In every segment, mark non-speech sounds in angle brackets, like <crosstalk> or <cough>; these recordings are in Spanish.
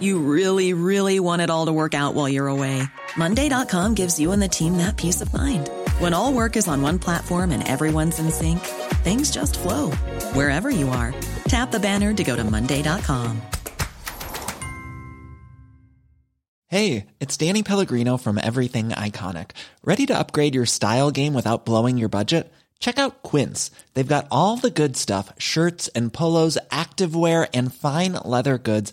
You really, really want it all to work out while you're away. Monday.com gives you and the team that peace of mind. When all work is on one platform and everyone's in sync, things just flow wherever you are. Tap the banner to go to Monday.com. Hey, it's Danny Pellegrino from Everything Iconic. Ready to upgrade your style game without blowing your budget? Check out Quince. They've got all the good stuff shirts and polos, activewear, and fine leather goods,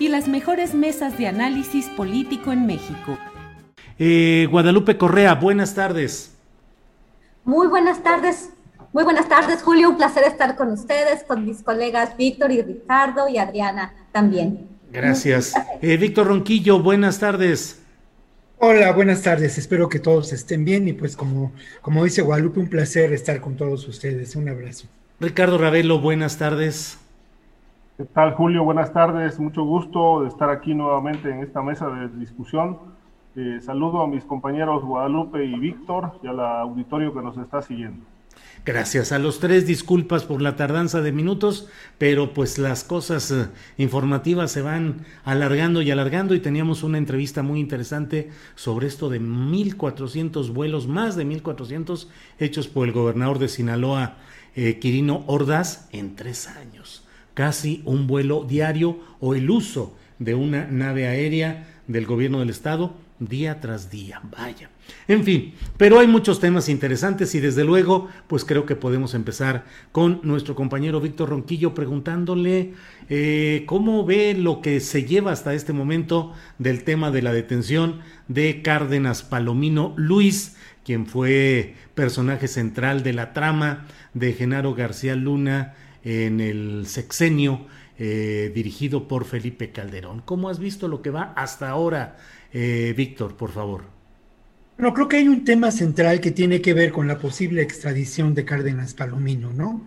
y las mejores mesas de análisis político en México. Eh, Guadalupe Correa, buenas tardes. Muy buenas tardes. Muy buenas tardes, Julio. Un placer estar con ustedes, con mis colegas Víctor y Ricardo y Adriana también. Gracias. Eh, Víctor Ronquillo, buenas tardes. Hola, buenas tardes. Espero que todos estén bien y pues como, como dice Guadalupe, un placer estar con todos ustedes. Un abrazo. Ricardo Ravelo, buenas tardes. ¿Qué tal, Julio? Buenas tardes. Mucho gusto de estar aquí nuevamente en esta mesa de discusión. Eh, saludo a mis compañeros Guadalupe y Víctor y al auditorio que nos está siguiendo. Gracias a los tres, disculpas por la tardanza de minutos, pero pues las cosas eh, informativas se van alargando y alargando y teníamos una entrevista muy interesante sobre esto de 1.400 vuelos, más de 1.400 hechos por el gobernador de Sinaloa, eh, Quirino Ordaz, en tres años. Casi un vuelo diario o el uso de una nave aérea del gobierno del estado día tras día. Vaya. En fin, pero hay muchos temas interesantes y desde luego, pues creo que podemos empezar con nuestro compañero Víctor Ronquillo preguntándole eh, cómo ve lo que se lleva hasta este momento del tema de la detención de Cárdenas Palomino Luis, quien fue personaje central de la trama de Genaro García Luna en el sexenio eh, dirigido por Felipe Calderón. ¿Cómo has visto lo que va hasta ahora, eh, Víctor, por favor? Bueno, creo que hay un tema central que tiene que ver con la posible extradición de Cárdenas Palomino, ¿no?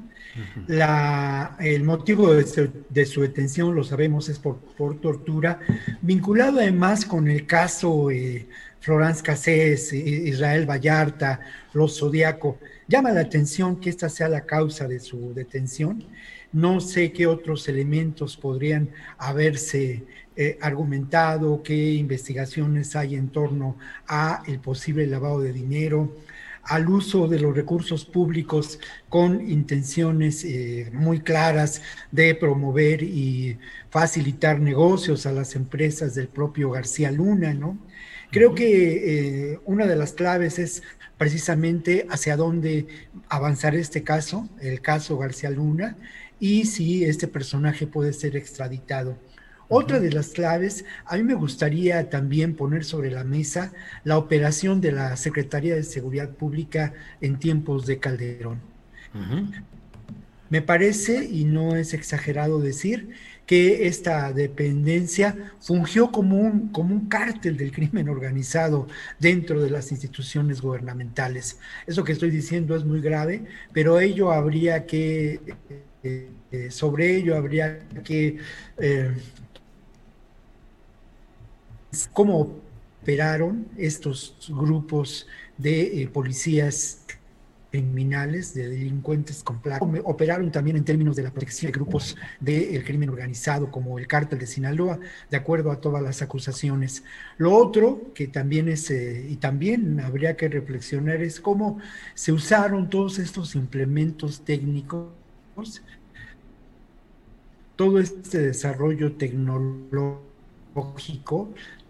la, el motivo de su, detención, lo sabemos, es por, tortura, vinculado además con el caso eh, Florence Cassés, Israel Vallarta, Los Zodiaco. Llama la atención que esta sea la causa de su detención. No sé qué otros elementos podrían haberse eh, argumentado, qué investigaciones hay en torno a el posible lavado de dinero, al uso de los recursos públicos con intenciones eh, muy claras de promover y facilitar negocios a las empresas del propio García Luna, ¿no? Creo que eh, una de las claves es precisamente hacia dónde avanzar este caso, el caso García Luna, y si este personaje puede ser extraditado. Otra de las claves, a mí me gustaría también poner sobre la mesa la operación de la Secretaría de Seguridad Pública en tiempos de Calderón. Me parece, y no es exagerado decir, que esta dependencia fungió como un, como un cártel del crimen organizado dentro de las instituciones gubernamentales. Eso que estoy diciendo es muy grave, pero ello habría que, eh, eh, sobre ello habría que eh, cómo operaron estos grupos de policías criminales, de delincuentes con placa. Operaron también en términos de la protección de grupos del crimen organizado, como el cártel de Sinaloa, de acuerdo a todas las acusaciones. Lo otro que también es, eh, y también habría que reflexionar, es cómo se usaron todos estos implementos técnicos, todo este desarrollo tecnológico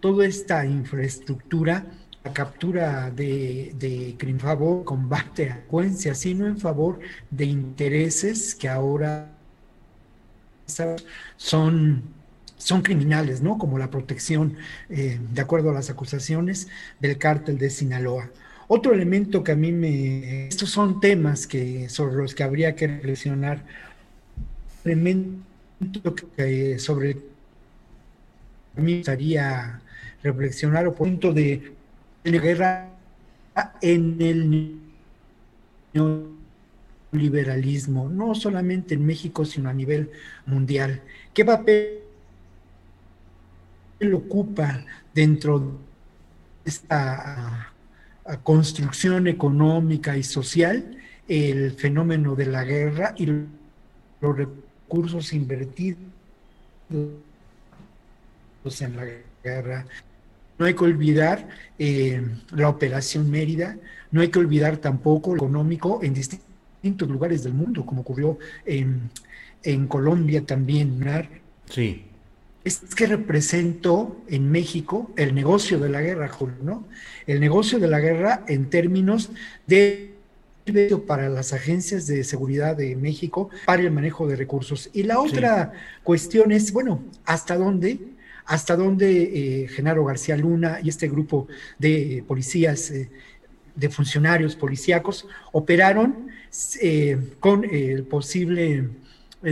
toda esta infraestructura captura de, de favor combate a cuencia, sino en favor de intereses que ahora son, son criminales, ¿no? Como la protección, eh, de acuerdo a las acusaciones, del cártel de Sinaloa. Otro elemento que a mí me... Estos son temas que, sobre los que habría que reflexionar. Elemento que, sobre el a mí me gustaría reflexionar o punto de guerra en el liberalismo, no solamente en México, sino a nivel mundial. ¿Qué papel ocupa dentro de esta construcción económica y social el fenómeno de la guerra y los recursos invertidos en la guerra? No hay que olvidar eh, la operación Mérida, no hay que olvidar tampoco lo económico en distintos lugares del mundo, como ocurrió en, en Colombia también. Sí. Es que representó en México el negocio de la guerra, Julio, ¿no? El negocio de la guerra en términos de para las agencias de seguridad de México para el manejo de recursos. Y la otra cuestión es, bueno, ¿hasta dónde? ¿Hasta dónde eh, Genaro García Luna y este grupo de policías, eh, de funcionarios policíacos, operaron eh, con el posible eh,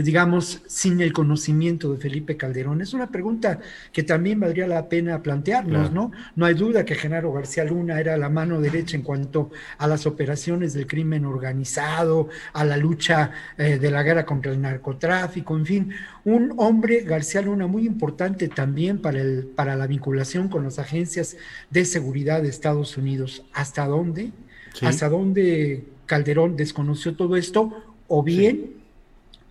digamos, sin el conocimiento de Felipe Calderón? Es una pregunta que también valdría la pena plantearnos, ¿no? No hay duda que Genaro García Luna era la mano derecha en cuanto a las operaciones del crimen organizado, a la lucha eh, de la guerra contra el narcotráfico, en fin, un hombre, García Luna, muy importante también para, el, para la vinculación con las agencias de seguridad de Estados Unidos. ¿Hasta dónde? ¿Hasta dónde Calderón desconoció todo esto? O bien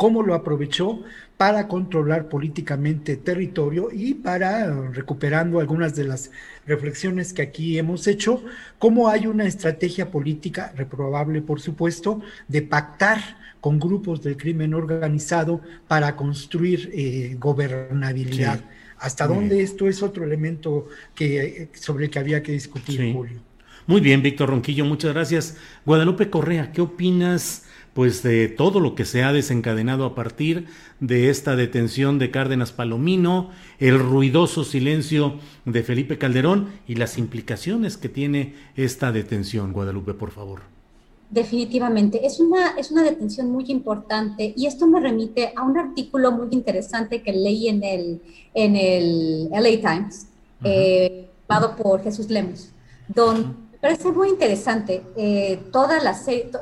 cómo lo aprovechó para controlar políticamente territorio y para, recuperando algunas de las reflexiones que aquí hemos hecho, cómo hay una estrategia política, reprobable por supuesto, de pactar con grupos del crimen organizado para construir eh, gobernabilidad. ¿Hasta dónde esto es otro elemento que, sobre el que había que discutir, Julio? Muy bien, Víctor Ronquillo, muchas gracias. Guadalupe Correa, ¿qué opinas? Pues de todo lo que se ha desencadenado a partir de esta detención de Cárdenas Palomino, el ruidoso silencio de Felipe Calderón y las implicaciones que tiene esta detención. Guadalupe, por favor. Definitivamente, es una, es una detención muy importante y esto me remite a un artículo muy interesante que leí en el, en el LA Times, eh, por Jesús Lemos, donde parece muy interesante eh, toda, la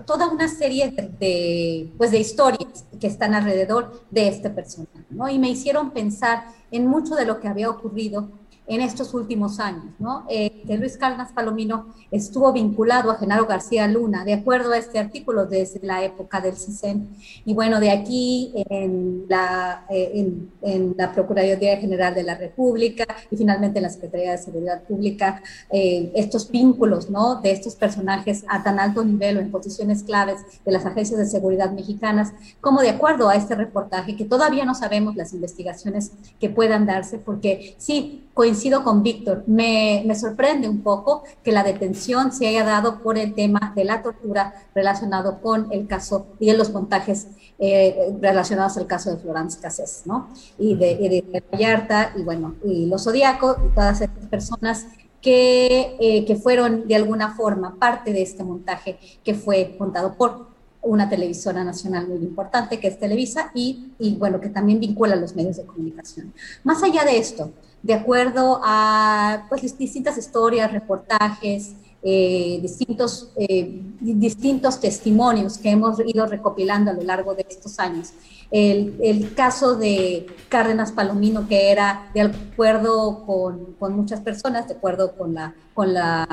toda una serie de, pues de historias que están alrededor de este personaje, ¿no? Y me hicieron pensar en mucho de lo que había ocurrido en estos últimos años, ¿no? Eh, que Luis Cárdenas Palomino estuvo vinculado a Genaro García Luna, de acuerdo a este artículo desde la época del CISEN. Y bueno, de aquí en la, eh, en, la Procuraduría General de la República y finalmente en la Secretaría de Seguridad Pública, eh, estos vínculos, ¿no? De estos personajes a tan alto nivel o en posiciones claves de las agencias de seguridad mexicanas, como de acuerdo a este reportaje, que todavía no sabemos las investigaciones que puedan darse, porque sí, coincido con Víctor, me, me, sorprende un poco que la detención se haya dado por el tema de la tortura relacionado con el caso y de los montajes eh, relacionados al caso de Florence Cassés, ¿no? Y de, y de Vallarta, y bueno, y los Zodíaco, y todas estas personas que, eh, que fueron de alguna forma parte de este montaje que fue montado por una televisora nacional muy importante que es Televisa y, y bueno, que también vincula a los medios de comunicación. Más allá de esto, de acuerdo a pues, distintas historias, reportajes, eh, distintos, eh, distintos testimonios que hemos ido recopilando a lo largo de estos años. El, caso de Cárdenas Palomino, que era de acuerdo con, con, muchas personas, de acuerdo con la, con la,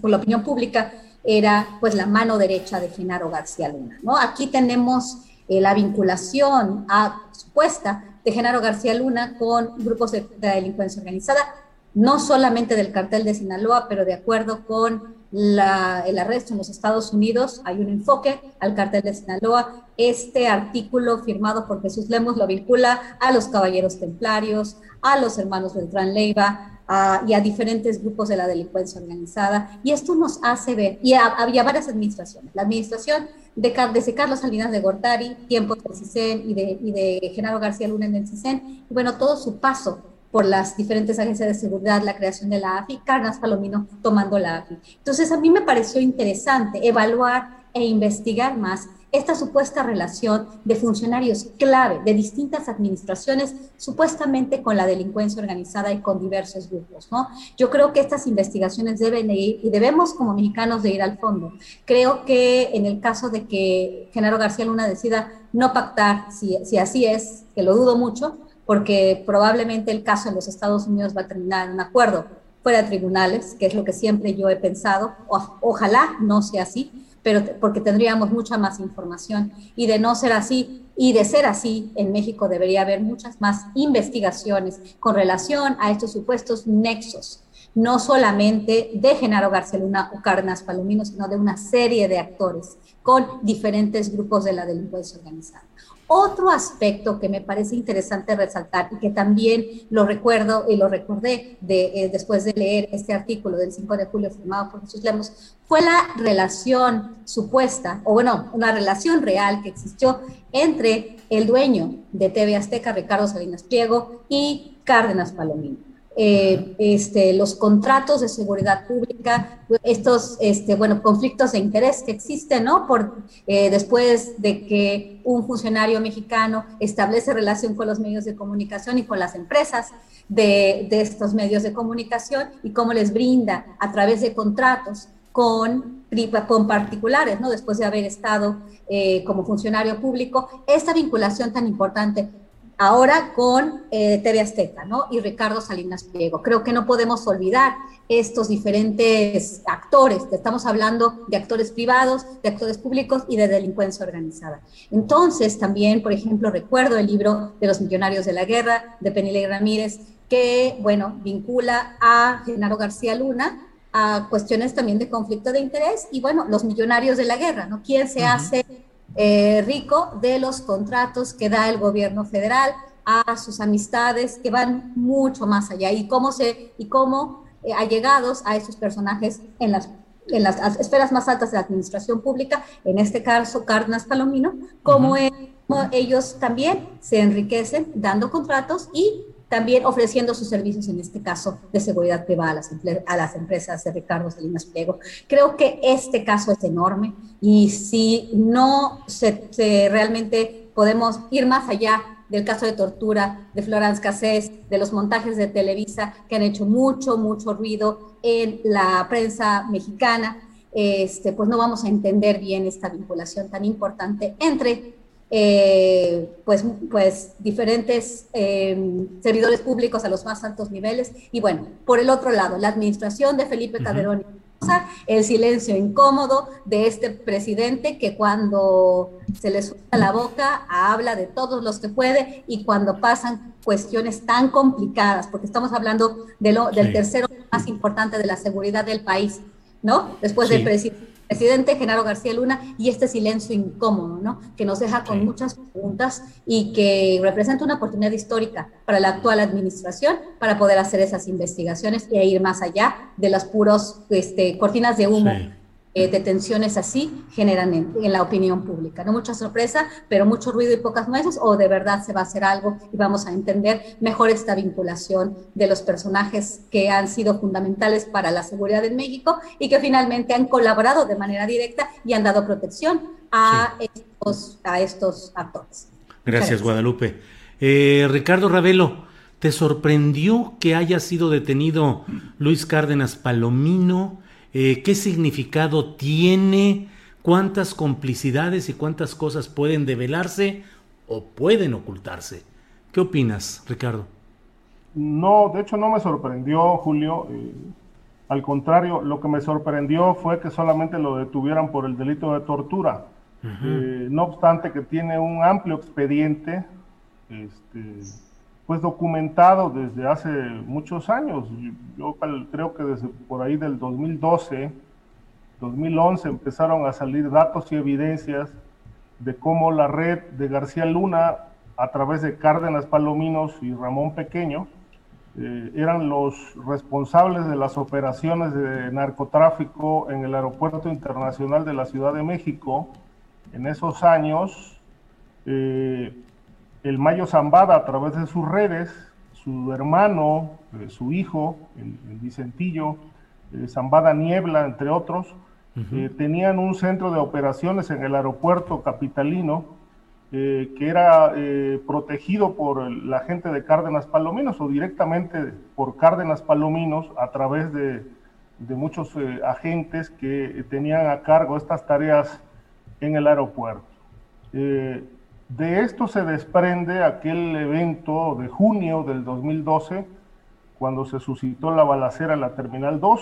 con la opinión pública, era pues la mano derecha de Genaro García Luna. ¿no? Aquí tenemos eh, la vinculación a, supuesta de Genaro García Luna con grupos de, delincuencia organizada, no solamente del cartel de Sinaloa, pero de acuerdo con el arresto en los Estados Unidos, hay un enfoque al cartel de Sinaloa. Este artículo firmado por Jesús Lemos lo vincula a los caballeros templarios, a los hermanos Beltrán Leiva, y a diferentes grupos de la delincuencia organizada. Y esto nos hace ver, y había varias administraciones, la administración de, desde Carlos Salinas de Gortari, tiempos del CISEN y de, y de Genaro García Luna en el CISEN, y bueno, todo su paso por las diferentes agencias de seguridad, la creación de la AFI, Carnas Palomino tomando la AFI. Entonces a mí me pareció interesante evaluar e investigar más esta supuesta relación de funcionarios clave de distintas administraciones, supuestamente con la delincuencia organizada y con diversos grupos. ¿no? Yo creo que estas investigaciones deben ir y debemos como mexicanos de ir al fondo. Creo que en el caso de que Genaro García Luna decida no pactar, si, si así es, que lo dudo mucho, porque probablemente el caso en los Estados Unidos va a terminar en un acuerdo fuera de tribunales, que es lo que siempre yo he pensado. ojalá no sea así, pero porque tendríamos mucha más información. Y de no ser así, y de ser así, en México debería haber muchas más investigaciones con relación a estos supuestos nexos, no solamente de Genaro García Luna o Cárdenas Palomino, sino de una serie de actores con diferentes grupos de la delincuencia organizada. Otro aspecto que me parece interesante resaltar y que también lo recuerdo y lo recordé de, eh, después de leer este artículo del 5 de julio firmado por Jesús Lemos fue la relación supuesta, o bueno, una relación real que existió entre el dueño de TV Azteca, Ricardo Salinas Pliego, y Cárdenas Palomino. Eh, este, los contratos de seguridad pública, estos este, bueno, conflictos de interés que existen, ¿no? Por, eh, después de que un funcionario mexicano establece relación con los medios de comunicación y con las empresas de, de estos medios de comunicación y cómo les brinda a través de contratos con, con particulares, ¿no? Después de haber estado eh, como funcionario público, esta vinculación tan importante ahora con eh, TV Azteca, ¿no? Y Ricardo Salinas Pliego. Creo que no podemos olvidar estos diferentes actores, estamos hablando de actores privados, de actores públicos y de delincuencia organizada. Entonces, también, por ejemplo, recuerdo el libro de los millonarios de la guerra de Penile Ramírez, que, bueno, vincula a Genaro García Luna a cuestiones también de conflicto de interés y, bueno, los millonarios de la guerra, ¿no? ¿Quién se hace eh, rico de los contratos que da el gobierno federal a sus amistades que van mucho más allá. Y cómo se y cómo eh, allegados a esos personajes en las en las esferas más altas de la administración pública, en este caso Cárdenas Palomino, como ellos también se enriquecen dando contratos y también ofreciendo sus servicios, en este caso, de seguridad privada a las, a las empresas de Ricardo Salinas Pliego. Creo que este caso es enorme y si no se, realmente podemos ir más allá del caso de tortura de Florence Cassés, de los montajes de Televisa que han hecho mucho, mucho ruido en la prensa mexicana, este, pues no vamos a entender bien esta vinculación tan importante entre eh, pues, pues diferentes em, servidores públicos a los más altos niveles. Y bueno, por el otro lado, la administración de Felipe Calderón el silencio incómodo de este presidente que cuando se le suelta la boca habla de todos los que puede y cuando pasan cuestiones tan complicadas, porque estamos hablando de lo, del tercero más importante de la seguridad del país, ¿no? Después del presidente presidente Genaro García Luna y este silencio incómodo, ¿no? Que nos deja con muchas preguntas y que representa una oportunidad histórica para la actual administración para poder hacer esas investigaciones e ir más allá de las puros este, cortinas de humo eh, detenciones así generan en, la opinión pública. No mucha sorpresa, pero mucho ruido y pocas nueces, o de verdad se va a hacer algo y vamos a entender mejor esta vinculación de los personajes que han sido fundamentales para la seguridad en México y que finalmente han colaborado de manera directa y han dado protección a, estos, a estos actores. Gracias, Guadalupe. Eh, Ricardo Ravelo, ¿te sorprendió que haya sido detenido Luis Cárdenas Palomino? Eh, qué significado tiene, cuántas complicidades y cuántas cosas pueden develarse o pueden ocultarse. ¿Qué opinas, Ricardo? No, de hecho no me sorprendió, Julio. Eh, al contrario, lo que me sorprendió fue que solamente lo detuvieran por el delito de tortura. Eh, no obstante que tiene un amplio expediente, este, pues documentado desde hace muchos años. Yo, creo que desde por ahí del 2012, 2011 empezaron a salir datos y evidencias de cómo la red de García Luna, a través de Cárdenas Palominos y Ramón Pequeño, eh, eran los responsables de las operaciones de narcotráfico en el Aeropuerto Internacional de la Ciudad de México. En esos años, eh, el Mayo Zambada, a través de sus redes, su hermano, eh, su hijo, el, Vicentillo, Zambada Niebla, entre otros, tenían un centro de operaciones en el aeropuerto capitalino eh, que era eh, protegido por la gente de Cárdenas Palominos o directamente por Cárdenas Palominos a través de, muchos eh, agentes que tenían a cargo estas tareas en el aeropuerto. De esto se desprende aquel evento de junio del 2012, cuando se suscitó la balacera en la Terminal 2.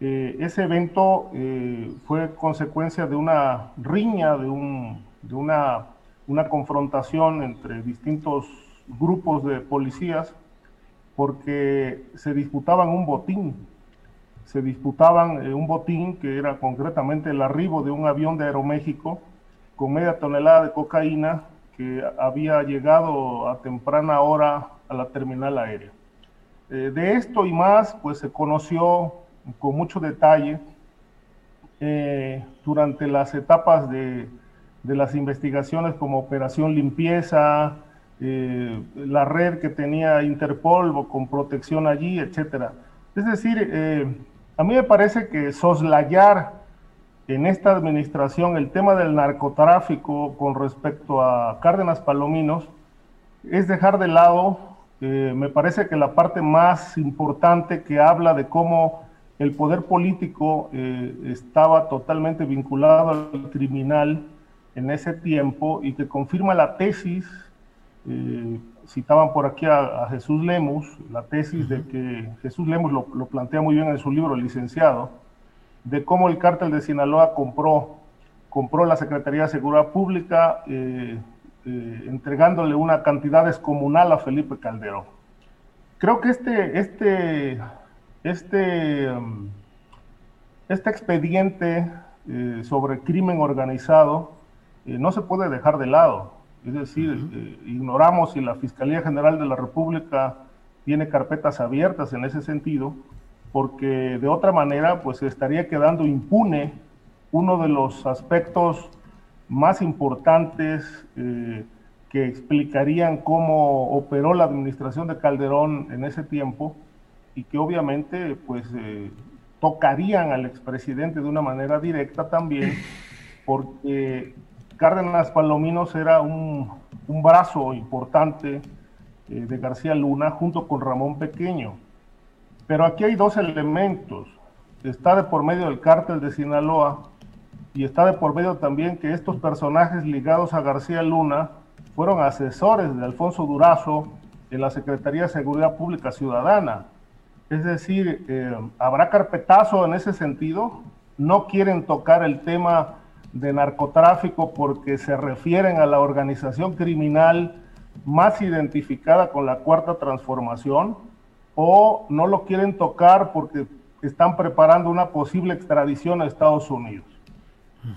ese evento fue consecuencia de una riña, de un de una, una confrontación entre distintos grupos de policías porque se disputaban un botín. Se disputaban eh, un botín que era concretamente el arribo de un avión de Aeroméxico con media tonelada de cocaína que había llegado a temprana hora a la terminal aérea. Eh, de esto y más, pues se conoció con mucho detalle eh, durante las etapas de las investigaciones como Operación Limpieza, eh, la red que tenía Interpol con protección allí, etcétera. Es decir, a mí me parece que soslayar en esta administración el tema del narcotráfico con respecto a Cárdenas Palominos es dejar de lado, eh, me parece que la parte más importante que habla de cómo el poder político estaba totalmente vinculado al criminal en ese tiempo y que confirma la tesis, eh, citaban por aquí a, Jesús Lemus, la tesis de que Jesús Lemus lo, plantea muy bien en su libro, licenciado, de cómo el cártel de Sinaloa compró, compró la Secretaría de Seguridad Pública, eh, eh, entregándole una cantidad descomunal a Felipe Calderón. Creo que este, este, este, um, este expediente sobre crimen organizado eh, no se puede dejar de lado. Es decir, eh, ignoramos si la Fiscalía General de la República tiene carpetas abiertas en ese sentido, porque de otra manera, pues estaría quedando impune uno de los aspectos más importantes eh, que explicarían cómo operó la administración de Calderón en ese tiempo y que obviamente pues tocarían al expresidente de una manera directa también, porque Cárdenas Palominos era un, brazo importante eh, de García Luna junto con Ramón Pequeño. Pero aquí hay dos elementos. Está de por medio el cártel de Sinaloa y está de por medio también que estos personajes ligados a García Luna fueron asesores de Alfonso Durazo en la Secretaría de Seguridad Pública Ciudadana. Es decir, eh, ¿habrá carpetazo en ese sentido? No quieren tocar el tema de narcotráfico porque se refieren a la organización criminal más identificada con la cuarta transformación o no lo quieren tocar porque están preparando una posible extradición a Estados Unidos.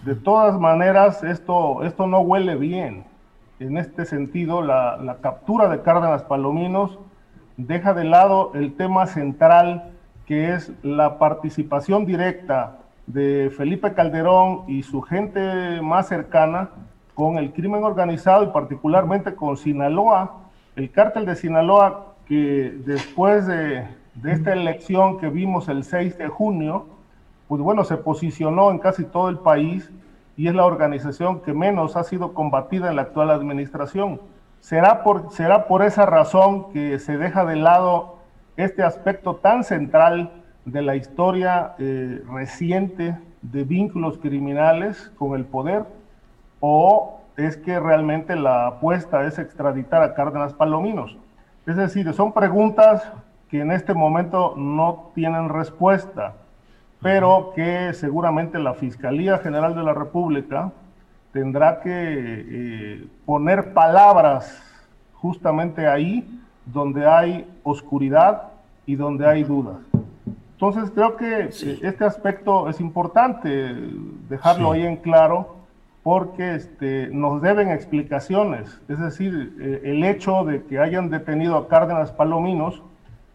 De todas maneras, esto, esto no huele bien. En este sentido, la, la captura de Cárdenas Palominos deja de lado el tema central que es la participación directa de Felipe Calderón y su gente más cercana con el crimen organizado y particularmente con Sinaloa, el cártel de Sinaloa que después de, esta elección que vimos el 6 de junio, pues bueno, se posicionó en casi todo el país y es la organización que menos ha sido combatida en la actual administración. ¿Será por, será por esa razón que se deja de lado este aspecto tan central de la historia eh, reciente de vínculos criminales con el poder o es que realmente la apuesta es extraditar a Cárdenas Palominos. Es decir, son preguntas que en este momento no tienen respuesta, pero que seguramente la Fiscalía General de la República tendrá que eh, poner palabras justamente ahí donde hay oscuridad y donde hay dudas. Entonces creo que este aspecto es importante dejarlo ahí en claro, porque este, nos deben explicaciones. Es decir, eh, el hecho de que hayan detenido a Cárdenas Palominos,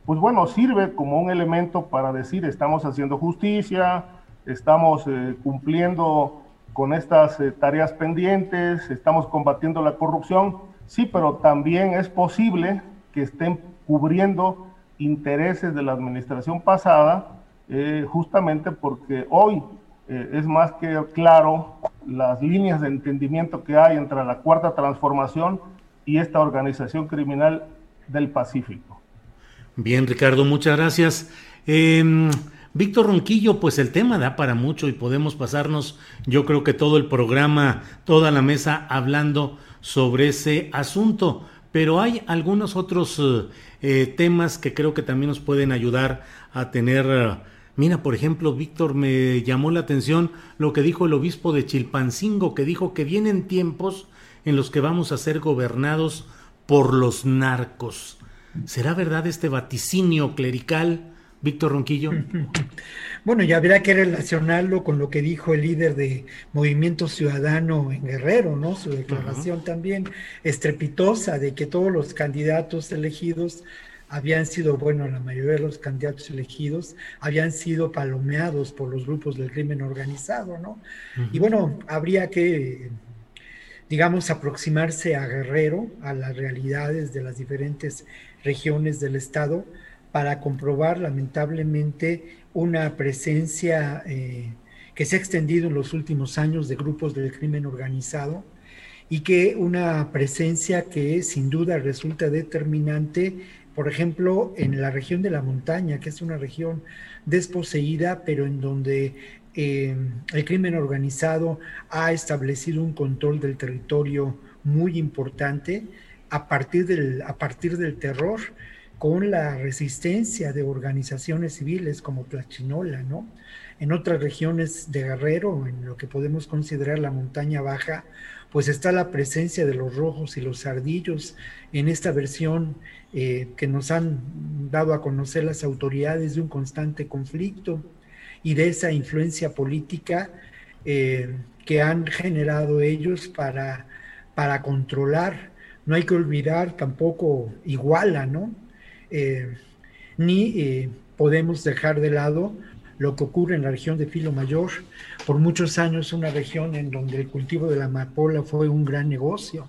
pues bueno, sirve como un elemento para decir estamos haciendo justicia, estamos eh, cumpliendo con estas eh, tareas pendientes, estamos combatiendo la corrupción, sí, pero también es posible que estén cubriendo intereses de la administración pasada, justamente porque hoy es más que claro las líneas de entendimiento que hay entre la Cuarta Transformación y esta organización criminal del Pacífico. Bien, Ricardo, muchas gracias. Em, Víctor Ronquillo, pues el tema da para mucho y podemos pasarnos, yo creo que todo el programa, toda la mesa hablando sobre ese asunto, pero hay algunos otros eh, temas que creo que también nos pueden ayudar a tener Mira, por ejemplo, Víctor, me llamó la atención lo que dijo el obispo de Chilpancingo, que dijo que vienen tiempos en los que vamos a ser gobernados por los narcos. ¿Será verdad este vaticinio clerical, Víctor Ronquillo? <laughs> Bueno, ya habrá que relacionarlo con lo que dijo el líder de Movimiento Ciudadano en Guerrero, ¿no? Su declaración también estrepitosa de que todos los candidatos elegidos habían sido, bueno, la mayoría de los candidatos elegidos habían sido palomeados por los grupos del crimen organizado, ¿no? Y bueno, habría que, digamos, aproximarse a Guerrero, a las realidades de las diferentes regiones del Estado, para comprobar lamentablemente una presencia eh, que se ha extendido en los últimos años de grupos del crimen organizado y que una presencia que sin duda resulta determinante por ejemplo, en la región de la montaña, que es una región desposeída, pero en donde eh, el crimen organizado ha establecido un control del territorio muy importante a partir del, a partir del terror, con la resistencia de organizaciones civiles como Tlachinola, ¿no? En otras regiones de Guerrero, en lo que podemos considerar la montaña baja, pues está la presencia de los rojos y los ardillos en esta versión eh, que nos han dado a conocer las autoridades de un constante conflicto y de esa influencia política eh, que han generado ellos para, para controlar. No hay que olvidar tampoco Iguala, ¿no? Eh, ni podemos dejar de lado lo que ocurre en la región de Filo Mayor. Por muchos años una región en donde el cultivo de la amapola fue un gran negocio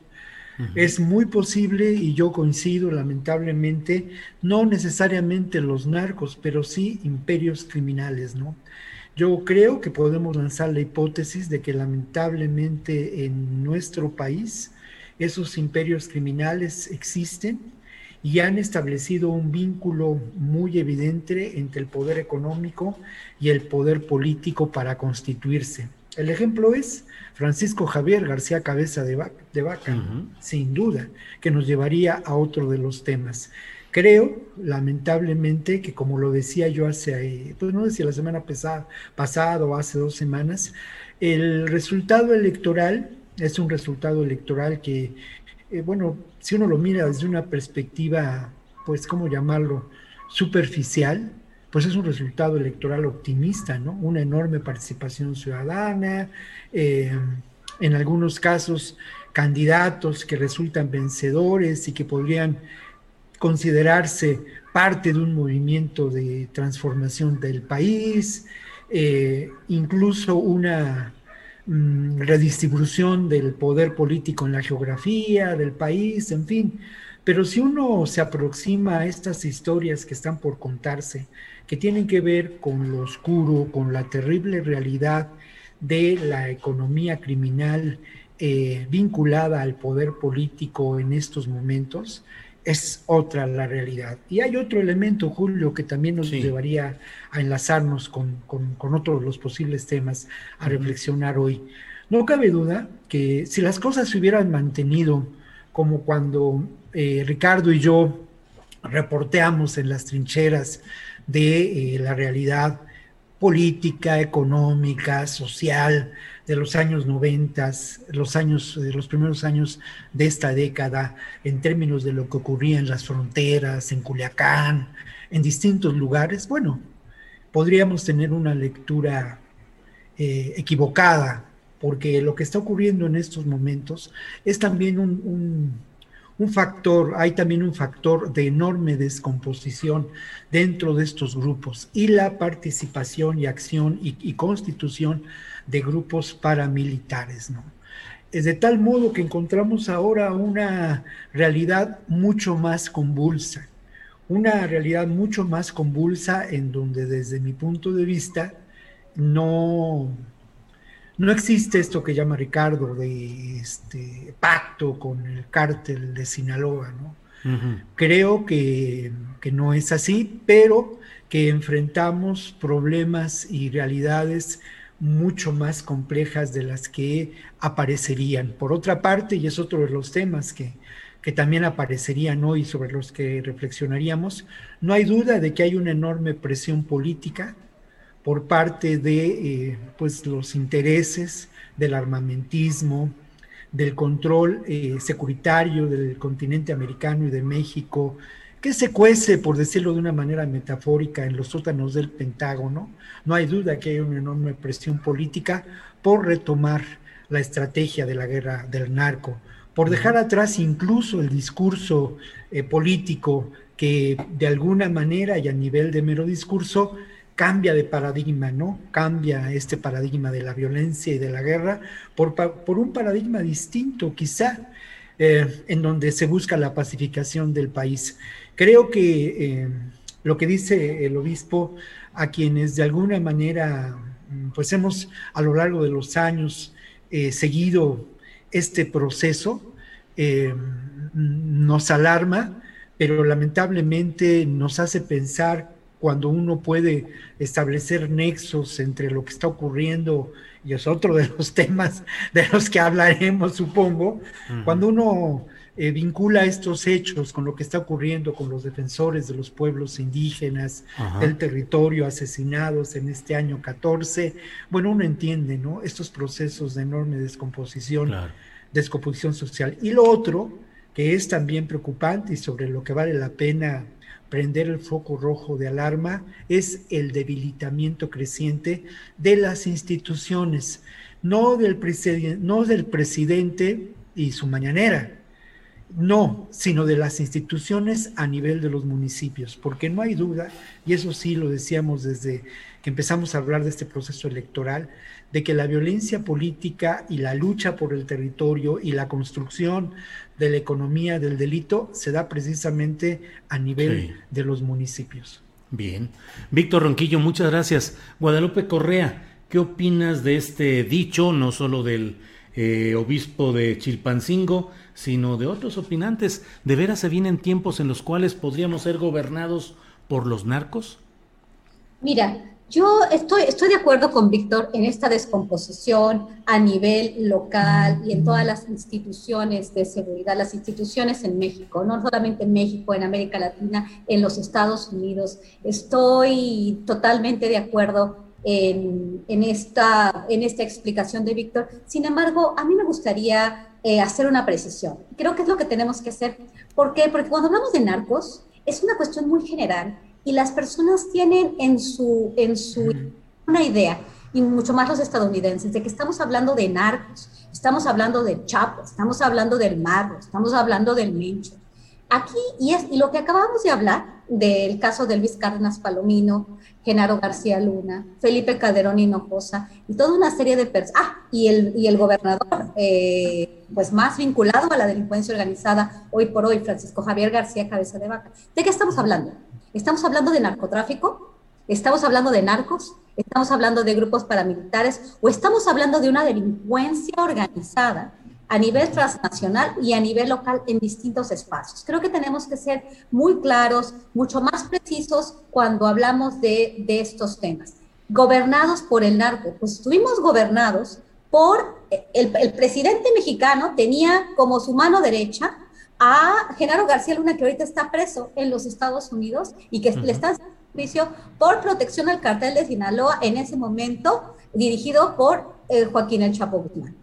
es muy posible, y yo coincido lamentablemente, no necesariamente los narcos, pero sí imperios criminales, ¿no? Yo creo que podemos lanzar la hipótesis de que lamentablemente en nuestro país esos imperios criminales existen y han establecido un vínculo muy evidente entre el poder económico y el poder político para constituirse. El ejemplo es Francisco Javier García Cabeza de, Vaca, sin duda, que nos llevaría a otro de los temas. Creo, lamentablemente, que como lo decía yo hace, pues no decía la semana pasada, pasada o hace dos semanas, el resultado electoral es un resultado electoral que, eh, bueno, si uno lo mira desde una perspectiva, pues, ¿cómo llamarlo? Superficial, pues es un resultado electoral optimista, ¿no? Una enorme participación ciudadana, eh, en algunos casos candidatos que resultan vencedores y que podrían considerarse parte de un movimiento de transformación del país, eh, incluso una mm, redistribución del poder político en la geografía del país, en fin. Pero si uno se aproxima a estas historias que están por contarse, que tienen que ver con lo oscuro, con la terrible realidad de la economía criminal eh, vinculada al poder político en estos momentos, es otra la realidad. Y hay otro elemento, Julio, que también nos llevaría a enlazarnos con, con, otros los posibles temas a reflexionar hoy. No cabe duda que si las cosas se hubieran mantenido como cuando eh, Ricardo y yo reporteamos en las trincheras de eh, la realidad política, económica, social de los años 90, los años, de los primeros años de esta década, en términos de lo que ocurría en las fronteras, en Culiacán, en distintos lugares, bueno, podríamos tener una lectura eh, equivocada porque lo que está ocurriendo en estos momentos es también un, factor, hay también un factor de enorme descomposición dentro de estos grupos y la participación y acción y, y constitución de grupos paramilitares, ¿no? Es de tal modo que encontramos ahora una realidad mucho más convulsa, una realidad mucho más convulsa en donde desde mi punto de vista no, no existe esto que llama Ricardo de este pacto con el cártel de Sinaloa, ¿no? Creo que, que, no es así, pero que enfrentamos problemas y realidades mucho más complejas de las que aparecerían. Por otra parte, y es otro de los temas que, que también aparecerían hoy sobre los que reflexionaríamos, no hay duda de que hay una enorme presión política por parte de eh, pues los intereses del armamentismo, del control eh, securitario del continente americano y de México, que se cuece, por decirlo de una manera metafórica, en los sótanos del Pentágono. No hay duda que hay una enorme presión política por retomar la estrategia de la guerra del narco, por dejar atrás incluso el discurso eh, político que de alguna manera y a nivel de mero discurso cambia de paradigma, ¿no? Cambia este paradigma de la violencia y de la guerra por, por un paradigma distinto, quizá, eh, en donde se busca la pacificación del país. Creo que eh, lo que dice el obispo, a quienes de alguna manera, mm, pues hemos a lo largo de los años eh, seguido este proceso, nos alarma, pero lamentablemente nos hace pensar cuando uno puede establecer nexos entre lo que está ocurriendo y es otro de los <laughs> temas de los que hablaremos, supongo, cuando uno eh, vincula estos hechos con lo que está ocurriendo con los defensores de los pueblos indígenas del territorio asesinados en este año 14, bueno, uno entiende, ¿no? Estos procesos de enorme descomposición, descomposición social. Y lo otro, que es también preocupante y sobre lo que vale la pena prender el foco rojo de alarma es el debilitamiento creciente de las instituciones, no del, no del presidente y su mañanera, no, sino de las instituciones a nivel de los municipios, porque no hay duda, y eso sí lo decíamos desde que empezamos a hablar de este proceso electoral, de que la violencia política y la lucha por el territorio y la construcción de la economía del delito se da precisamente a nivel de los municipios. Bien. Víctor Ronquillo, muchas gracias. Guadalupe Correa, ¿qué opinas de este dicho, no solo del eh, obispo de Chilpancingo, sino de otros opinantes? ¿De veras se vienen tiempos en los cuales podríamos ser gobernados por los narcos? Mira, yo estoy, estoy de acuerdo con Víctor en esta descomposición a nivel local y en todas las instituciones de seguridad, las instituciones en México, no solamente en México, en América Latina, en los Estados Unidos. Estoy totalmente de acuerdo en, esta, en esta explicación de Víctor. Sin embargo, a mí me gustaría eh, hacer una precisión. Creo que es lo que tenemos que hacer. ¿Por qué? Porque cuando hablamos de narcos, es una cuestión muy general y las personas tienen en su, en su una idea, y mucho más los estadounidenses, de que estamos hablando de narcos, estamos hablando de Chapo, estamos hablando del Marro, estamos hablando del Mencho. Aquí, y, es, y lo que acabamos de hablar del caso de Luis Cárdenas Palomino, Genaro García Luna, Felipe Calderón Hinojosa, y toda una serie de personas, ah, y el, y el gobernador, eh, pues más vinculado a la delincuencia organizada hoy por hoy, Francisco Javier García Cabeza de Vaca. ¿De qué estamos hablando? ¿Estamos hablando de narcotráfico? ¿Estamos hablando de narcos? ¿Estamos hablando de grupos paramilitares? ¿O estamos hablando de una delincuencia organizada a nivel transnacional y a nivel local en distintos espacios? Creo que tenemos que ser muy claros, mucho más precisos cuando hablamos de, estos temas. Gobernados por el narco, pues estuvimos gobernados por el, el presidente mexicano, tenía como su mano derecha a Genaro García Luna, que ahorita está preso en los Estados Unidos y que le está haciendo juicio por protección al cartel de Sinaloa en ese momento, dirigido por eh, Joaquín El Chapo Guzmán.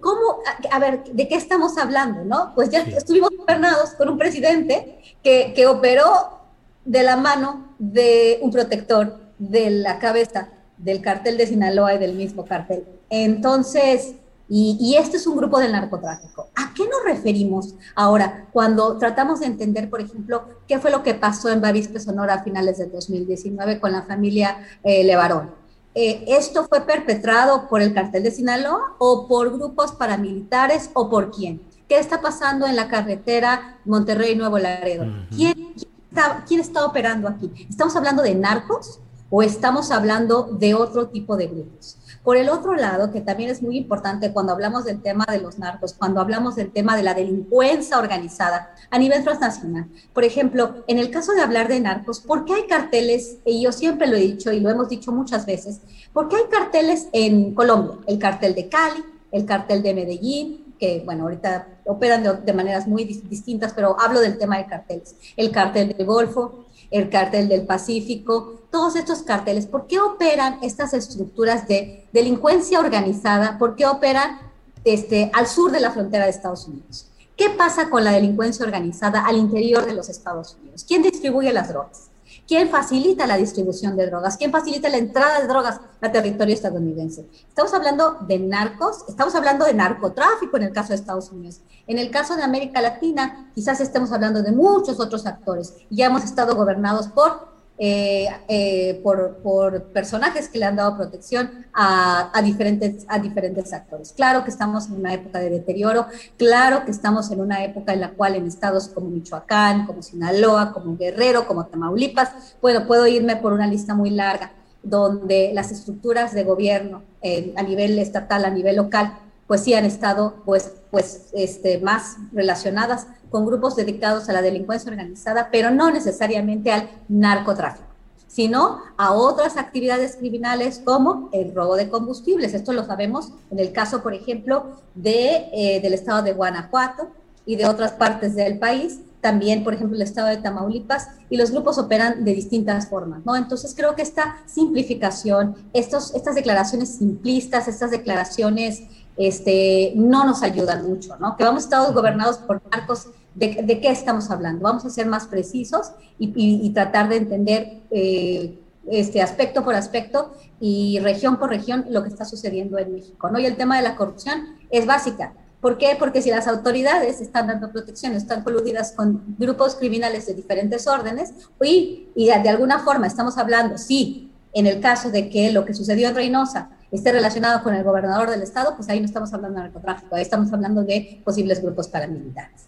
¿Cómo, a, ver, de qué estamos hablando, no? Pues ya estuvimos gobernados con un presidente que, que operó de la mano de un protector de la cabeza del cartel de Sinaloa y del mismo cartel. Entonces, Y, este es un grupo del narcotráfico. ¿A qué nos referimos ahora cuando tratamos de entender, por ejemplo, qué fue lo que pasó en Bavispe, Sonora a finales de 2019 con la familia eh, Levarón? Eh, ¿Esto fue perpetrado por el cartel de Sinaloa o por grupos paramilitares o por quién? ¿Qué está pasando en la carretera Monterrey-Nuevo Laredo? ¿Quién, está, ¿Quién está operando aquí? ¿Estamos hablando de narcos o estamos hablando de otro tipo de grupos? Por el otro lado, que también es muy importante cuando hablamos del tema de los narcos, cuando hablamos del tema de la delincuencia organizada a nivel transnacional. Por ejemplo, en el caso de hablar de narcos, ¿por qué hay carteles? Y yo siempre lo he dicho y lo hemos dicho muchas veces, ¿por qué hay carteles en Colombia? El cartel de Cali, el cartel de Medellín, que bueno, ahorita operan de, de maneras muy distintas, pero hablo del tema de carteles. El cartel del Golfo, el cartel del Pacífico, todos estos carteles, ¿por qué operan estas estructuras de delincuencia organizada? ¿Por qué operan este, al sur de la frontera de Estados Unidos? ¿Qué pasa con la delincuencia organizada al interior de los Estados Unidos? ¿Quién distribuye las drogas? ¿Quién facilita la distribución de drogas? ¿Quién facilita la entrada de drogas al territorio estadounidense? Estamos hablando de narcos, estamos hablando de narcotráfico en el caso de Estados Unidos. En el caso de América Latina, quizás estemos hablando de muchos otros actores. Ya hemos estado gobernados por eh, eh, por, por, personajes que le han dado protección a, a, diferentes, a diferentes actores. Claro que estamos en una época de deterioro, claro que estamos en una época en la cual en estados como Michoacán, como Sinaloa, como Guerrero, como Tamaulipas, bueno, puedo irme por una lista muy larga, donde las estructuras de gobierno eh, a nivel estatal, a nivel local, pues sí han estado pues, pues, este, más relacionadas con grupos dedicados a la delincuencia organizada, pero no necesariamente al narcotráfico, sino a otras actividades criminales como el robo de combustibles. Esto lo sabemos en el caso, por ejemplo, de, eh, del estado de Guanajuato y de otras partes del país, también, por ejemplo, el estado de Tamaulipas, y los grupos operan de distintas formas, ¿no? Entonces creo que esta simplificación, estos, estas declaraciones simplistas, estas declaraciones este, no nos ayudan mucho, ¿no? Que vamos estar gobernados por marcos, ¿de, qué estamos hablando? Vamos a ser más precisos y, tratar de entender eh, este aspecto por aspecto y región por región lo que está sucediendo en México, ¿no? Y el tema de la corrupción es básica. ¿Por qué? Porque si las autoridades están dando protección, están coludidas con grupos criminales de diferentes órdenes y, de alguna forma estamos hablando, sí, en el caso de que lo que sucedió en Reynosa esté relacionado con el gobernador del estado, pues ahí no estamos hablando de narcotráfico, ahí estamos hablando de posibles grupos paramilitares.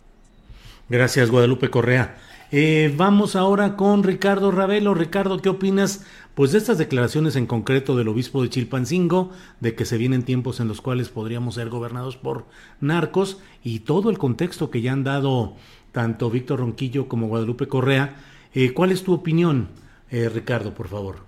Gracias, Guadalupe Correa. Eh, vamos ahora con Ricardo Ravelo. Ricardo, ¿qué opinas pues de estas declaraciones en concreto del obispo de Chilpancingo, de que se vienen tiempos en los cuales podríamos ser gobernados por narcos y todo el contexto que ya han dado tanto Víctor Ronquillo como Guadalupe Correa? Eh, ¿Cuál es tu opinión, eh, Ricardo, por favor?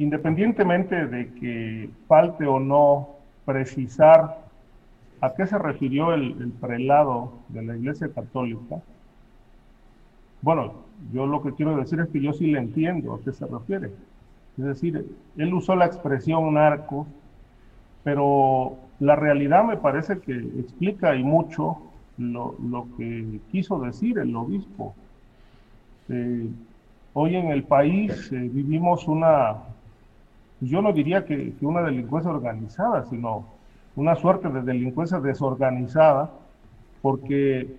independientemente de que falte o no precisar a qué se refirió el, prelado de la Iglesia Católica, bueno, yo lo que quiero decir es que yo sí le entiendo a qué se refiere. Es decir, él usó la expresión narco, pero la realidad me parece que explica y mucho lo, que quiso decir el obispo. Eh, hoy en el país eh, vivimos una yo no diría que, una delincuencia organizada, sino una suerte de delincuencia desorganizada, porque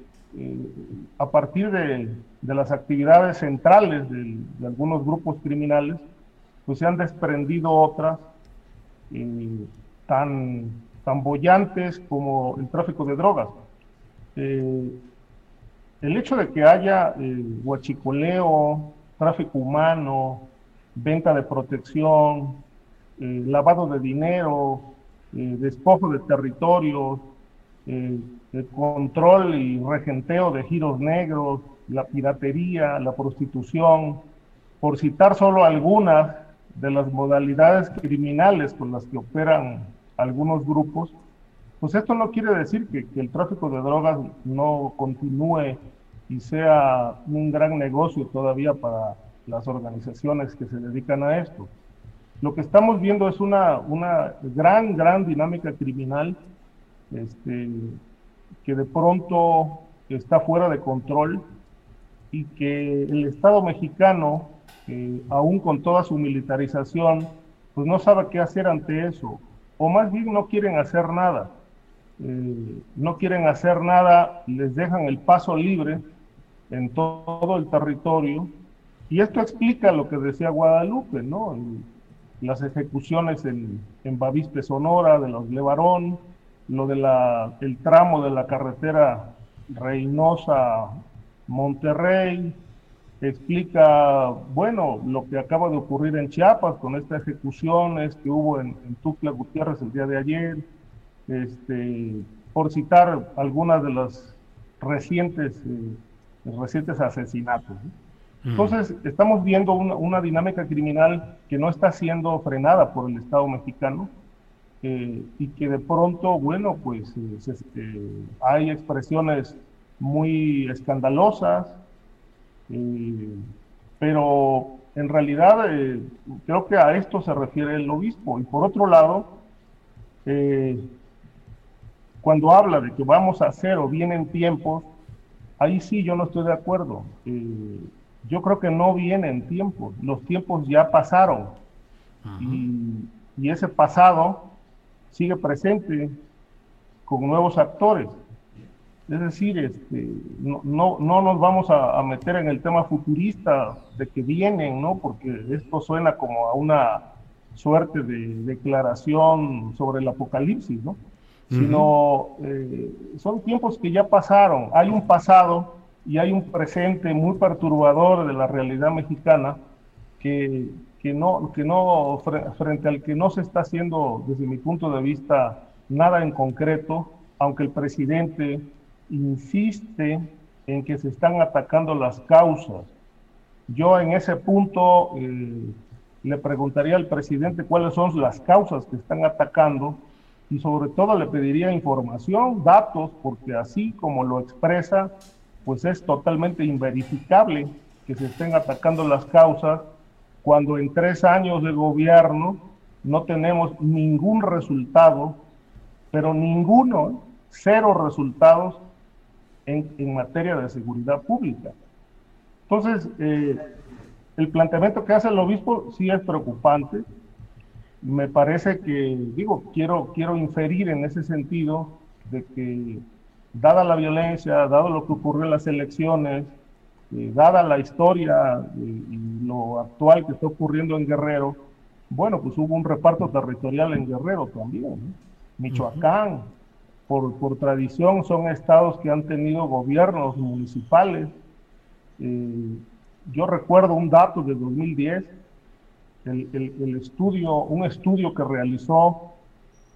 a partir de, las actividades centrales de, algunos grupos criminales, pues se han desprendido otras tan, tan bollantes como el tráfico de drogas. el hecho de que haya huachicoleo, tráfico humano, venta de protección, eh, lavado de dinero, eh, despojo de territorios, eh, control y regenteo de giros negros, la piratería, la prostitución, por citar solo algunas de las modalidades criminales con las que operan algunos grupos, pues esto no quiere decir que el tráfico de drogas no continúe y sea un gran negocio todavía para las organizaciones que se dedican a esto. Lo que estamos viendo es una, una gran, gran dinámica criminal este, que de pronto está fuera de control y que el Estado mexicano, eh, aún con toda su militarización, pues no sabe qué hacer ante eso, o más bien no quieren hacer nada. Eh, no quieren hacer nada, les dejan el paso libre en todo el territorio y esto explica lo que decía Guadalupe, ¿no? Las ejecuciones en, en Bavispe, Sonora, de los Levarón, lo del el tramo de la carretera Reynosa-Monterrey, explica, bueno, lo que acaba de ocurrir en Chiapas con estas ejecuciones que hubo en, en Tuxtla Gutiérrez el día de ayer, este, por citar algunas de los recientes, eh, recientes asesinatos. Entonces, estamos viendo una, dinámica criminal que no está siendo frenada por el Estado mexicano eh, y que de pronto, bueno, pues eh, eh, hay expresiones muy escandalosas, pero en realidad creo que a esto se refiere el obispo. Y por otro lado, cuando habla de que vamos a hacer o vienen tiempos, ahí sí yo no estoy de acuerdo yo creo que no vienen tiempos, los tiempos ya pasaron y, ese pasado sigue presente con nuevos actores. Es decir, este, no, no, nos vamos a, meter en el tema futurista de que vienen, ¿no? Porque esto suena como a una suerte de declaración sobre el apocalipsis, ¿no? Sino eh, son tiempos que ya pasaron. Hay un pasado y hay un presente muy perturbador de la realidad mexicana que, que, no, que no, frente al que no se está haciendo, desde mi punto de vista, nada en concreto, aunque el presidente insiste en que se están atacando las causas. Yo en ese punto eh, le preguntaría al presidente cuáles son las causas que están atacando y sobre todo le pediría información, datos, porque así como lo expresa, pues es totalmente inverificable que se estén atacando las causas cuando en tres años de gobierno no tenemos ningún resultado, pero ninguno, cero resultados en, materia de seguridad pública. Entonces, eh, el planteamiento que hace el obispo sí es preocupante. Me parece que, digo, quiero, quiero inferir en ese sentido de que dada la violencia, dado lo que ocurrió en las elecciones, eh, dada la historia eh, y lo actual que está ocurriendo en Guerrero, bueno, pues hubo un reparto territorial en Guerrero también. Michoacán, por, por, tradición, son estados que han tenido gobiernos municipales. Eh, yo recuerdo un dato de 2010, el, el, el estudio, un estudio que realizó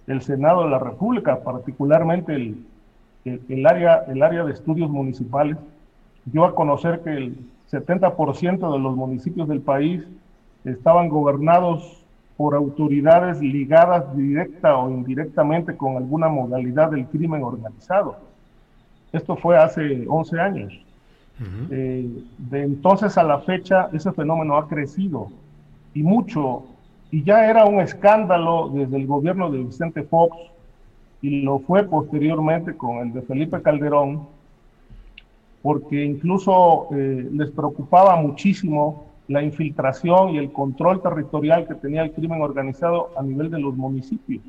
el Senado de la República, particularmente el, el, área, el área de estudios municipales dio a conocer que el 70% de los municipios del país estaban gobernados por autoridades ligadas directa o indirectamente con alguna modalidad del crimen organizado. Esto fue hace 11 años. Eh, de entonces a la fecha ese fenómeno ha crecido y mucho, y ya era un escándalo desde el gobierno de Vicente Fox y lo fue posteriormente con el de Felipe Calderón, porque incluso eh, les preocupaba muchísimo la infiltración y el control territorial que tenía el crimen organizado a nivel de los municipios.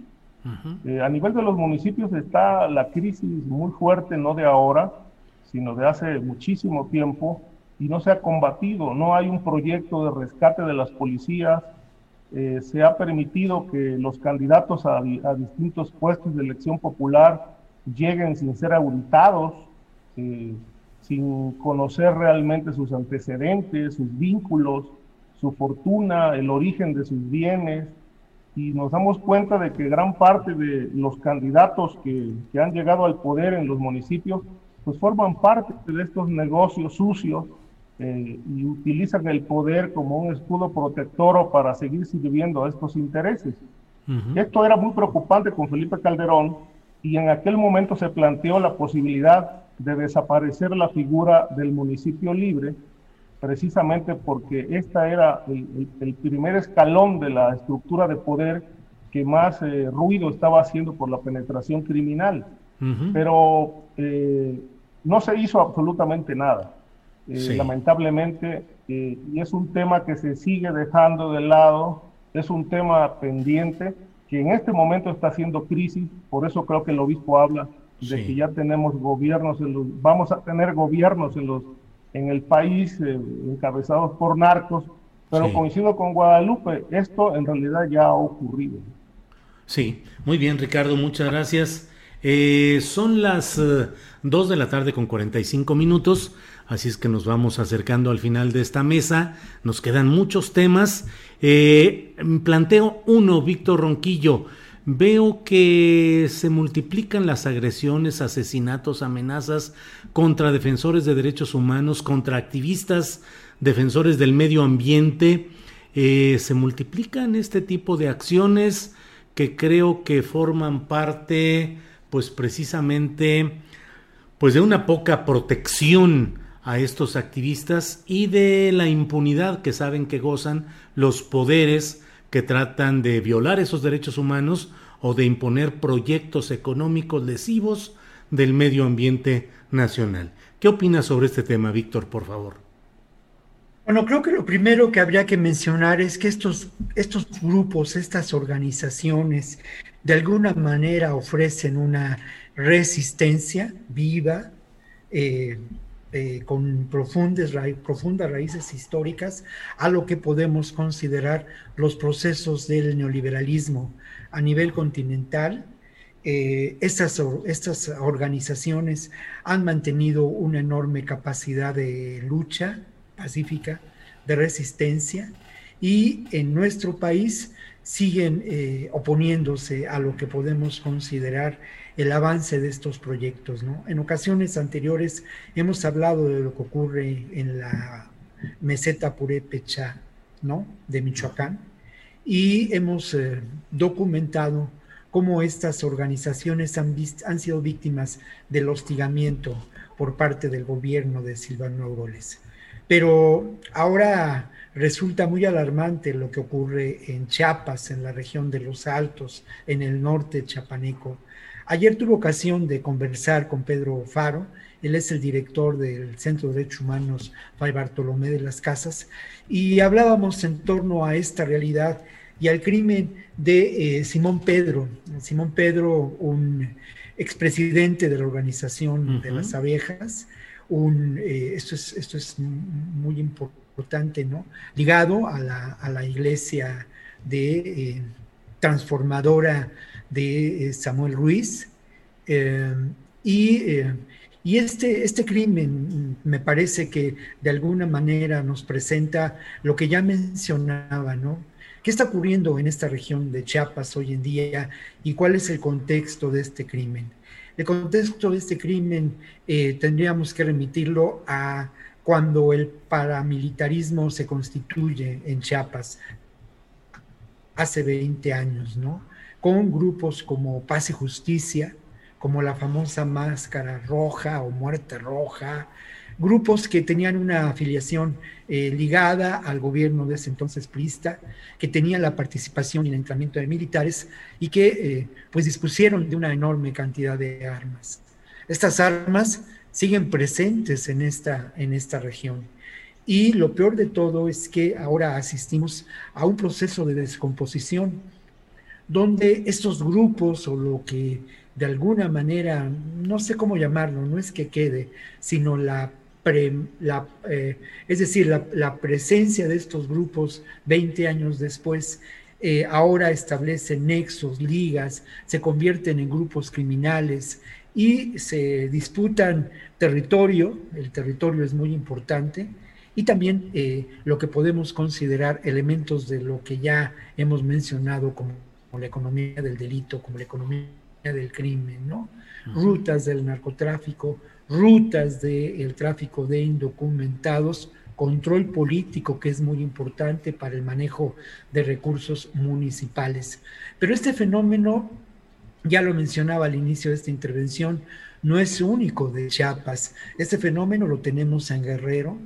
Eh, a nivel de los municipios está la crisis muy fuerte, no de ahora, sino de hace muchísimo tiempo y no se ha combatido. No hay un proyecto de rescate de las policías. Eh, se ha permitido que los candidatos a, distintos puestos de elección popular lleguen sin ser auditados, eh, sin conocer realmente sus antecedentes, sus vínculos, su fortuna, el origen de sus bienes. Y nos damos cuenta de que gran parte de los candidatos que, que han llegado al poder en los municipios, pues forman parte de estos negocios sucios eh, y utilizan el poder como un escudo protector para seguir sirviendo a estos intereses. Esto era muy preocupante con Felipe Calderón y en aquel momento se planteó la posibilidad de desaparecer la figura del municipio libre, precisamente porque esta era el, primer escalón de la estructura de poder que más eh, ruido estaba haciendo por la penetración criminal. Pero eh, no se hizo absolutamente nada. Eh, lamentablemente, eh, y es un tema que se sigue dejando de lado, es un tema pendiente que en este momento está haciendo crisis, por eso creo que el obispo habla de que ya tenemos gobiernos, en los, vamos a tener gobiernos en, los, en el país eh, encabezados por narcos, pero coincido con Guadalupe, esto en realidad ya ha ocurrido. Sí, muy bien Ricardo, muchas gracias. Son las 2 de la tarde con 45 minutos. Así es que nos vamos acercando al final de esta mesa. Nos quedan muchos temas. Eh, planteo uno, Víctor Ronquillo. Veo que se multiplican las agresiones, asesinatos, amenazas contra defensores de derechos humanos, contra activistas, defensores del medio ambiente. Eh, se multiplican este tipo de acciones que creo que forman parte, pues precisamente, pues de una poca protección a estos activistas y de la impunidad que saben que gozan los poderes que tratan de violar esos derechos humanos o de imponer proyectos económicos lesivos del medio ambiente nacional. ¿Qué opinas sobre este tema, Víctor, por favor? Bueno, creo que lo primero que habría que mencionar es que estos, estos grupos, estas organizaciones, de alguna manera ofrecen una resistencia viva, eh, eh, con profundas, profundas raíces históricas a lo que podemos considerar los procesos del neoliberalismo a nivel continental. Eh, estas, estas organizaciones han mantenido una enorme capacidad de lucha pacífica, de resistencia, y en nuestro país siguen eh, oponiéndose a lo que podemos considerar el avance de estos proyectos. ¿no? En ocasiones anteriores hemos hablado de lo que ocurre en la meseta purépecha ¿no? de Michoacán y hemos eh, documentado cómo estas organizaciones han, han, sido víctimas del hostigamiento por parte del gobierno de Silvano Auroles. Pero ahora resulta muy alarmante lo que ocurre en Chiapas, en la región de los Altos, en el norte chapaneco, Ayer tuve ocasión de conversar con Pedro Faro, él es el director del Centro de Derechos Humanos Fray Bartolomé de las Casas, y hablábamos en torno a esta realidad y al crimen de eh, Simón Pedro. Simón Pedro, un expresidente de la organización de las abejas, un, eh, esto, es, esto es muy importante, ¿no? Ligado a la, iglesia de eh, transformadora de eh, Samuel Ruiz. Eh, y, este, este crimen me parece que de alguna manera nos presenta lo que ya mencionaba, ¿no? ¿Qué está ocurriendo en esta región de Chiapas hoy en día y cuál es el contexto de este crimen? El contexto de este crimen tendríamos que remitirlo a cuando el paramilitarismo se constituye en Chiapas hace 20 años, ¿no? con grupos como Paz y Justicia, como la famosa Máscara Roja o Muerte Roja, grupos que tenían una afiliación eh, ligada al gobierno de ese entonces prista, que tenían la participación y el entrenamiento de militares y que eh, pues dispusieron de una enorme cantidad de armas. Estas armas siguen presentes en esta, en esta región. Y lo peor de todo es que ahora asistimos a un proceso de descomposición donde estos grupos o lo que de alguna manera, no sé cómo llamarlo, no es que quede, sino la la, eh, es decir, la, presencia de estos grupos 20 años después eh, ahora establece nexos, ligas, se convierten en grupos criminales y se disputan territorio, el territorio es muy importante, y también eh, lo que podemos considerar elementos de lo que ya hemos mencionado como, la economía del delito, como la economía del crimen, ¿no? Rutas del narcotráfico, rutas del tráfico de indocumentados, control político que es muy importante para el manejo de recursos municipales. Pero este fenómeno, ya lo mencionaba al inicio de esta intervención, no es único de Chiapas. Este fenómeno lo tenemos en Guerrero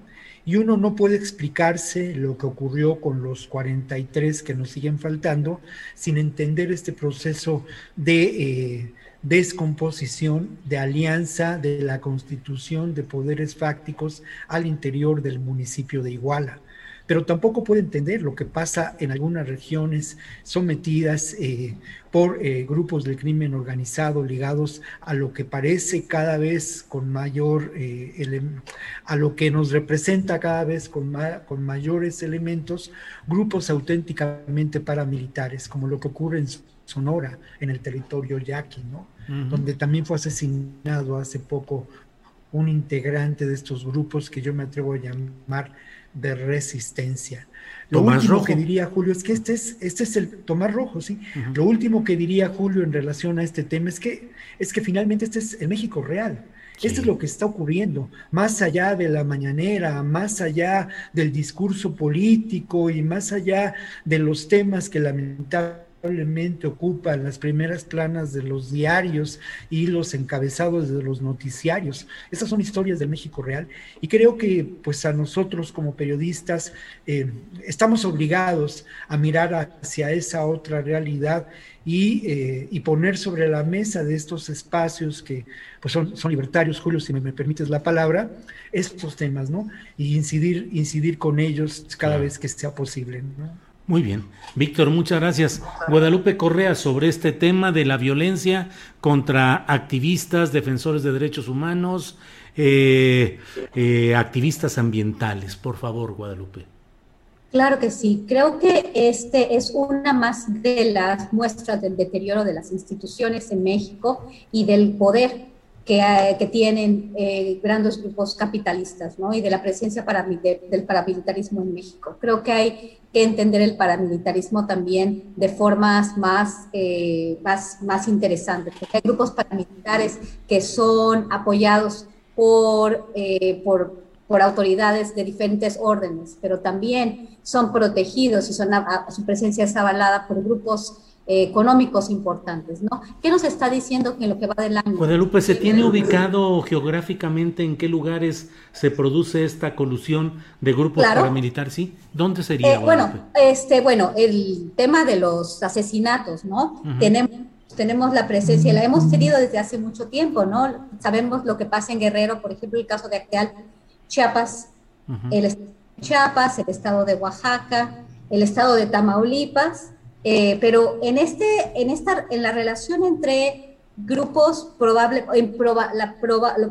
y uno no puede explicarse lo que ocurrió con los 43 que nos siguen faltando sin entender este proceso de... Eh, descomposición de alianza de la constitución de poderes fácticos al interior del municipio de Iguala. Pero tampoco puede entender lo que pasa en algunas regiones sometidas eh, por eh, grupos del crimen organizado ligados a lo que parece cada vez con mayor, eh, a lo que nos representa cada vez con, con mayores elementos, grupos auténticamente paramilitares, como lo que ocurre en Sonora, en el territorio yaqui, ¿no? Donde también fue asesinado hace poco un integrante de estos grupos que yo me atrevo a llamar de resistencia. Lo último que diría Julio es que este es, este es el Tomás Rojo, sí. Lo último que diría Julio en relación a este tema es que, es que finalmente este es el México real. Esto es lo que está ocurriendo, más allá de la mañanera, más allá del discurso político y más allá de los temas que lamentablemente probablemente ocupan las primeras planas de los diarios y los encabezados de los noticiarios. Estas son historias del México real y creo que pues a nosotros como periodistas eh, estamos obligados a mirar hacia esa otra realidad y, eh, y, poner sobre la mesa de estos espacios que pues son, son libertarios, Julio, si me, permites la palabra, estos temas, ¿no? Y incidir, incidir con ellos cada vez que sea posible, ¿no? Muy bien. Víctor, muchas gracias. Guadalupe Correa, sobre este tema de la violencia contra activistas, defensores de derechos humanos, eh, eh, activistas ambientales. Por favor, Guadalupe. Claro que sí. Creo que este es una más de las muestras del deterioro de las instituciones en México y del poder que, eh, que tienen grandes grupos capitalistas, ¿no? Y de la presencia del paramilitarismo en México. Creo que hay que entender el paramilitarismo también de formas más, eh, más, más interesantes, porque hay grupos paramilitares que son apoyados por, eh, por, por autoridades de diferentes órdenes, pero también son protegidos y su presencia es avalada por grupos económicos importantes, ¿no? ¿Qué nos está diciendo que en lo que va del año? Guadalupe, ¿se tiene ubicado geográficamente en qué lugares se produce esta colusión de grupos paramilitares? ¿Sí? ¿Dónde sería? Eh, bueno, este, bueno, el tema de los asesinatos, ¿no? Tenemos tenemos la presencia, la hemos tenido desde hace mucho tiempo, ¿no? Sabemos lo que pasa en Guerrero, por ejemplo, el caso de Acteal, Chiapas, el Chiapas, el estado de Oaxaca, el estado de Tamaulipas, eh, pero en, este, en, esta, en la relación entre grupos, probable, en la,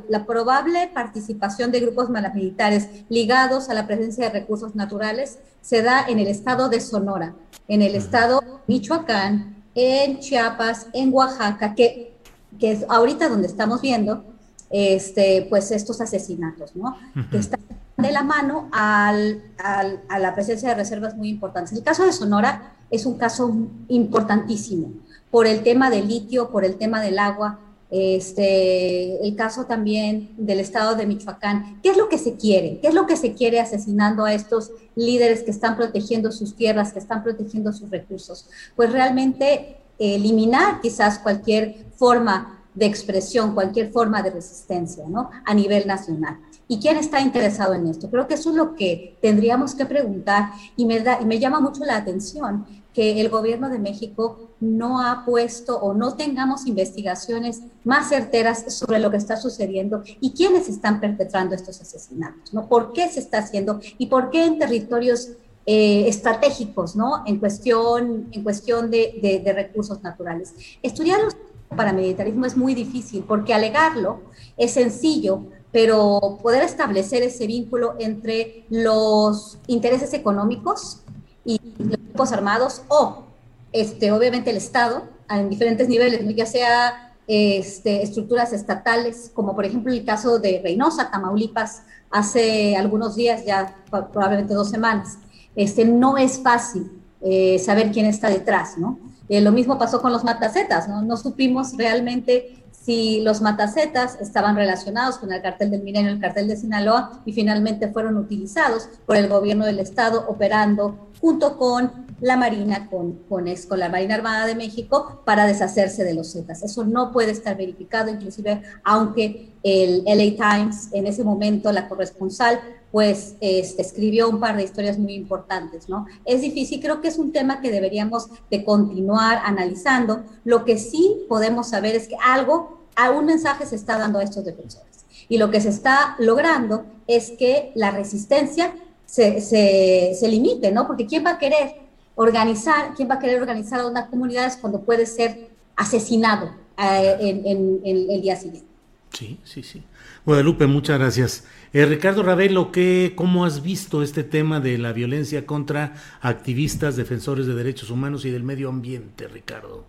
la, probable participación de grupos paramilitares ligados a la presencia de recursos naturales se da en el estado de Sonora, en el estado de Michoacán, en Chiapas, en Oaxaca, que, que es ahorita donde estamos viendo este, pues estos asesinatos, ¿no? Que están de la mano al, al, a la presencia de reservas muy importantes. El caso de Sonora es un caso importantísimo por el tema del litio, por el tema del agua, este, el caso también del estado de Michoacán. ¿Qué es lo que se quiere? ¿Qué es lo que se quiere asesinando a estos líderes que están protegiendo sus tierras, que están protegiendo sus recursos? Pues realmente eliminar quizás cualquier forma de expresión, cualquier forma de resistencia, ¿no? A nivel nacional. ¿Y quién está interesado en esto? Creo que eso es lo que tendríamos que preguntar y me, da, y me llama mucho la atención que el gobierno de México no ha puesto o no tengamos investigaciones más certeras sobre lo que está sucediendo y quiénes están perpetrando estos asesinatos, ¿no? ¿Por qué se está haciendo y por qué en territorios eh, estratégicos, ¿no? En cuestión, en cuestión de, de, recursos naturales. Estudiar los paramilitarismo es muy difícil, porque alegarlo es sencillo, pero poder establecer ese vínculo entre los intereses económicos y los grupos armados o, este, obviamente, el Estado en diferentes niveles, ya sea este, estructuras estatales, como por ejemplo el caso de Reynosa, Tamaulipas, hace algunos días, ya probablemente dos semanas. Este, no es fácil eh, saber quién está detrás, ¿no? Eh, lo mismo pasó con los matacetas, ¿no? No supimos realmente si los matacetas estaban relacionados con el cartel del Milenio, el cartel de Sinaloa, y finalmente fueron utilizados por el gobierno del estado operando junto con la Marina, con, con, con la Marina Armada de México, para deshacerse de los Zetas. Eso no puede estar verificado, inclusive aunque el LA Times en ese momento, la corresponsal, pues este, escribió un par de historias muy importantes, ¿no? Es difícil, creo que es un tema que deberíamos de continuar analizando. Lo que sí podemos saber es que algo, algún mensaje se está dando a estos defensores. Y lo que se está logrando es que la resistencia se, se, se limite, ¿no? Porque ¿quién va a querer organizar, quién va a querer organizar a unas comunidades cuando puede ser asesinado eh, en, en, el día siguiente? Sí, sí, sí. Guadalupe, muchas gracias. Eh, Ricardo Ravelo, ¿qué, ¿cómo has visto este tema de la violencia contra activistas, defensores de derechos humanos y del medio ambiente, Ricardo?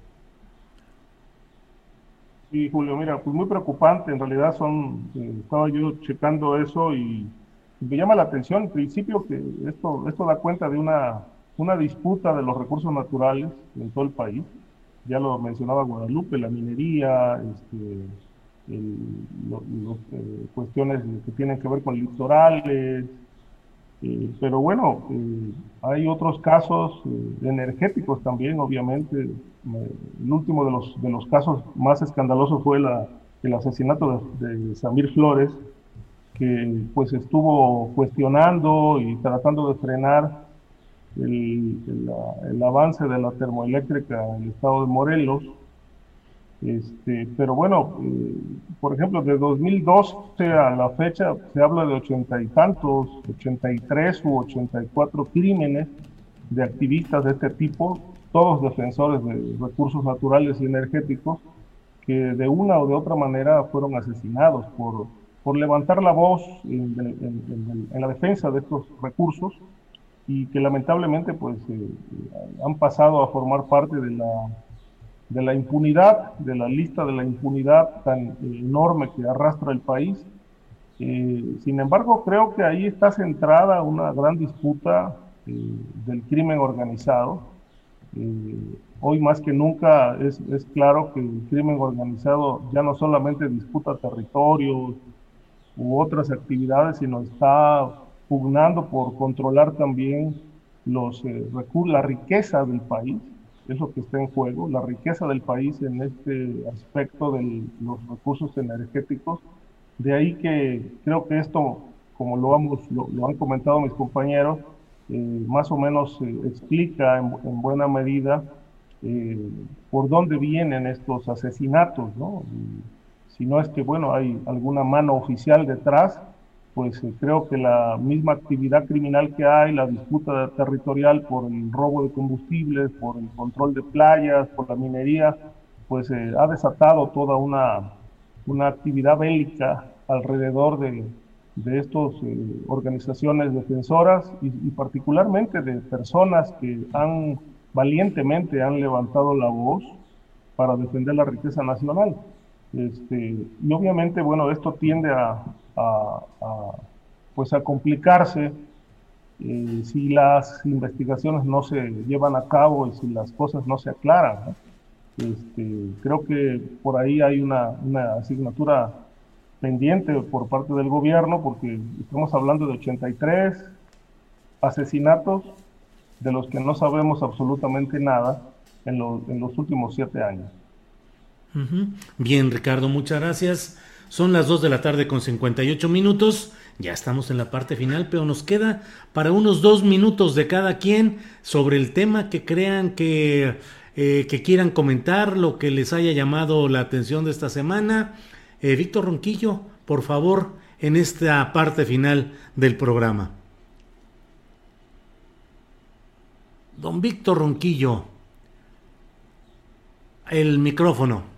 Sí, Julio, mira, pues muy preocupante. En realidad son, eh, estaba yo checando eso y me llama la atención, en principio, que esto, esto da cuenta de una, una disputa de los recursos naturales en todo el país. Ya lo mencionaba Guadalupe, la minería, este, los, eh, cuestiones que tienen que ver con litorales, eh, pero bueno, eh, hay otros casos energéticos también, obviamente. el último de los, de los casos más escandalosos fue la, el asesinato de, Samir Flores, que pues estuvo cuestionando y tratando de frenar el, el avance de la termoeléctrica en el estado de Morelos este, pero bueno, eh, por ejemplo, de 2012 a la fecha se habla de ochenta y tantos, 83 u 84 crímenes de activistas de este tipo, todos defensores de recursos naturales y energéticos, que de una o de otra manera fueron asesinados por, por levantar la voz en, la defensa de estos recursos y que lamentablemente pues eh, han pasado a formar parte de la de la impunidad, de la lista de la impunidad tan enorme que arrastra el país. Eh, sin embargo, creo que ahí está centrada una gran disputa eh, del crimen organizado. Eh, hoy más que nunca es, es, claro que el crimen organizado ya no solamente disputa territorios u otras actividades, sino está pugnando por controlar también los, la riqueza del país es lo que está en juego, la riqueza del país en este aspecto de los recursos energéticos. De ahí que creo que esto, como lo, lo, han comentado mis compañeros, eh, más o menos explica en, buena medida eh, por dónde vienen estos asesinatos, ¿no? si no es que, bueno, hay alguna mano oficial detrás, pues eh, creo que la misma actividad criminal que hay, la disputa territorial por el robo de combustibles, por el control de playas, por la minería, pues eh, ha desatado toda una, una actividad bélica alrededor de, de estas eh, organizaciones defensoras y, y, particularmente de personas que han valientemente han levantado la voz para defender la riqueza nacional. Este, y obviamente, bueno, esto tiende a, a, pues a complicarse eh, si las investigaciones no se llevan a cabo y si las cosas no se aclaran. Este, creo que por ahí hay una, asignatura pendiente por parte del gobierno porque estamos hablando de 83 asesinatos de los que no sabemos absolutamente nada en los últimos siete años. Bien, Ricardo, muchas gracias. Son las 2 de la tarde con 58 minutos. Ya estamos en la parte final, pero nos queda para unos dos minutos de cada quien sobre el tema que crean que, eh, que quieran comentar, lo que les haya llamado la atención de esta semana. Eh, Víctor Ronquillo, por favor, en esta parte final del programa. Don Víctor Ronquillo, el micrófono.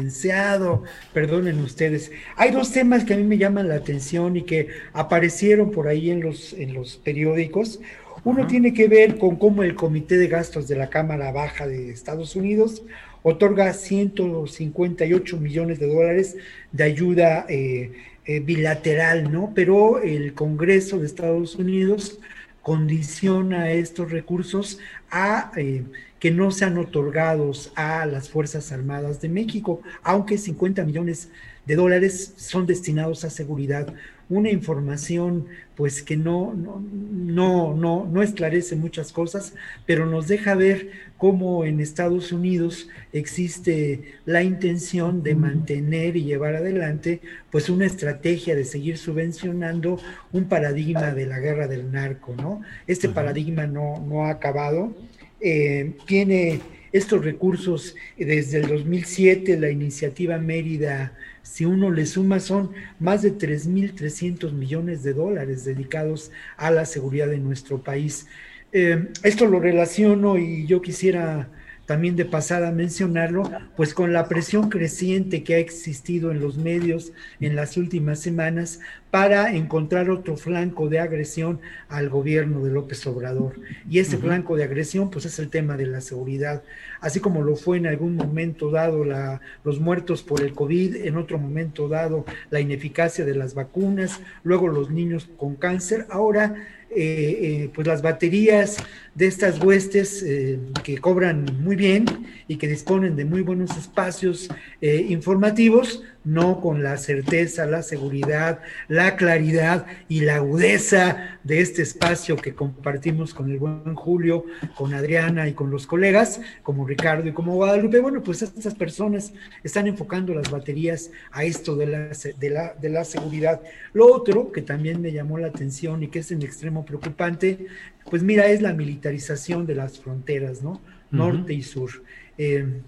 Licenciado, perdonen ustedes. Hay dos temas que a mí me llaman la atención y que aparecieron por ahí en los, en los periódicos. Uno tiene que ver con cómo el Comité de Gastos de la Cámara Baja de Estados Unidos otorga 158 millones de dólares de ayuda eh, eh, bilateral, ¿no? Pero el Congreso de Estados Unidos condiciona estos recursos a eh, que no sean otorgados a las Fuerzas Armadas de México, aunque 50 millones de dólares son destinados a seguridad. Una información pues que no, no, no, no, no esclarece muchas cosas, pero nos deja ver cómo en Estados Unidos existe la intención de mantener y llevar adelante pues una estrategia de seguir subvencionando un paradigma de la guerra del narco, ¿no? Este paradigma no, no ha acabado, eh, tiene estos recursos desde el 2007, la iniciativa Mérida si uno le suma, son más de 3.300 millones de dólares dedicados a la seguridad de nuestro país. Eh, esto lo relaciono y yo quisiera también de pasada mencionarlo, pues con la presión creciente que ha existido en los medios en las últimas semanas para encontrar otro flanco de agresión al gobierno de López Obrador. Y ese flanco de agresión, pues es el tema de la seguridad, así como lo fue en algún momento dado la, los muertos por el COVID, en otro momento dado la ineficacia de las vacunas, luego los niños con cáncer, ahora eh, eh, pues las baterías de estas huestes eh, que cobran muy bien y que disponen de muy buenos espacios informativos, no con la certeza, la seguridad, la claridad y la agudeza de este espacio que compartimos con el buen Julio, con Adriana y con los colegas, como Ricardo y como Guadalupe. Bueno, pues estas personas están enfocando las baterías a esto de la, de la, de la seguridad. Lo otro que también me llamó la atención y que es en extremo preocupante, pues mira, es la militarización de las fronteras, ¿no? Norte y sur. Eh,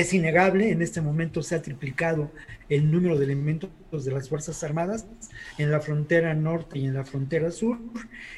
es innegable, en este momento se ha triplicado el número de elementos de las Fuerzas Armadas en la frontera norte y en la frontera sur.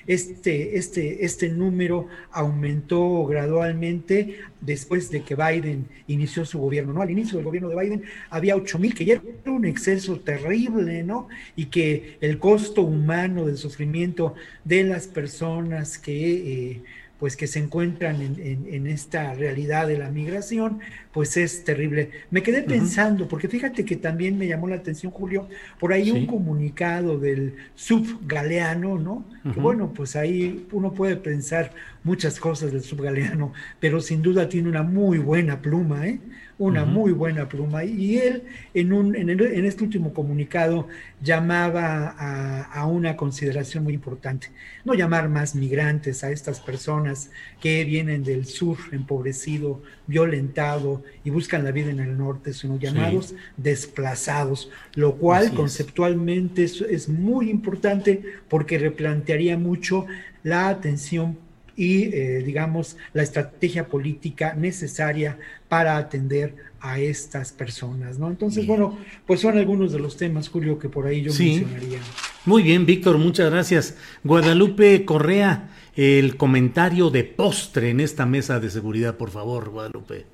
Este, este, este número aumentó gradualmente después de que Biden inició su gobierno. ¿no? Al inicio del gobierno de Biden había 8 mil, que ya era un exceso terrible, ¿no? Y que el costo humano del sufrimiento de las personas que... Eh, pues que se encuentran en, esta realidad de la migración, pues es terrible. Me quedé pensando, porque fíjate que también me llamó la atención, Julio, por ahí un comunicado del subgaleano, ¿no? Que bueno, pues ahí uno puede pensar muchas cosas del subgaleano, pero sin duda tiene una muy buena pluma, ¿eh? una muy buena pluma. Y él, en, un, en, en este último comunicado, llamaba a, una consideración muy importante. No llamar más migrantes a estas personas que vienen del sur empobrecido, violentado y buscan la vida en el norte, sino llamados desplazados, lo cual conceptualmente es, es muy importante porque replantearía mucho la atención y, eh, digamos, la estrategia política necesaria para atender a estas personas, ¿no? Entonces, bueno, pues son algunos de los temas, Julio, que por ahí yo mencionaría. Muy bien, Víctor, muchas gracias. Guadalupe Correa, el comentario de postre en esta mesa de seguridad, por favor, Guadalupe.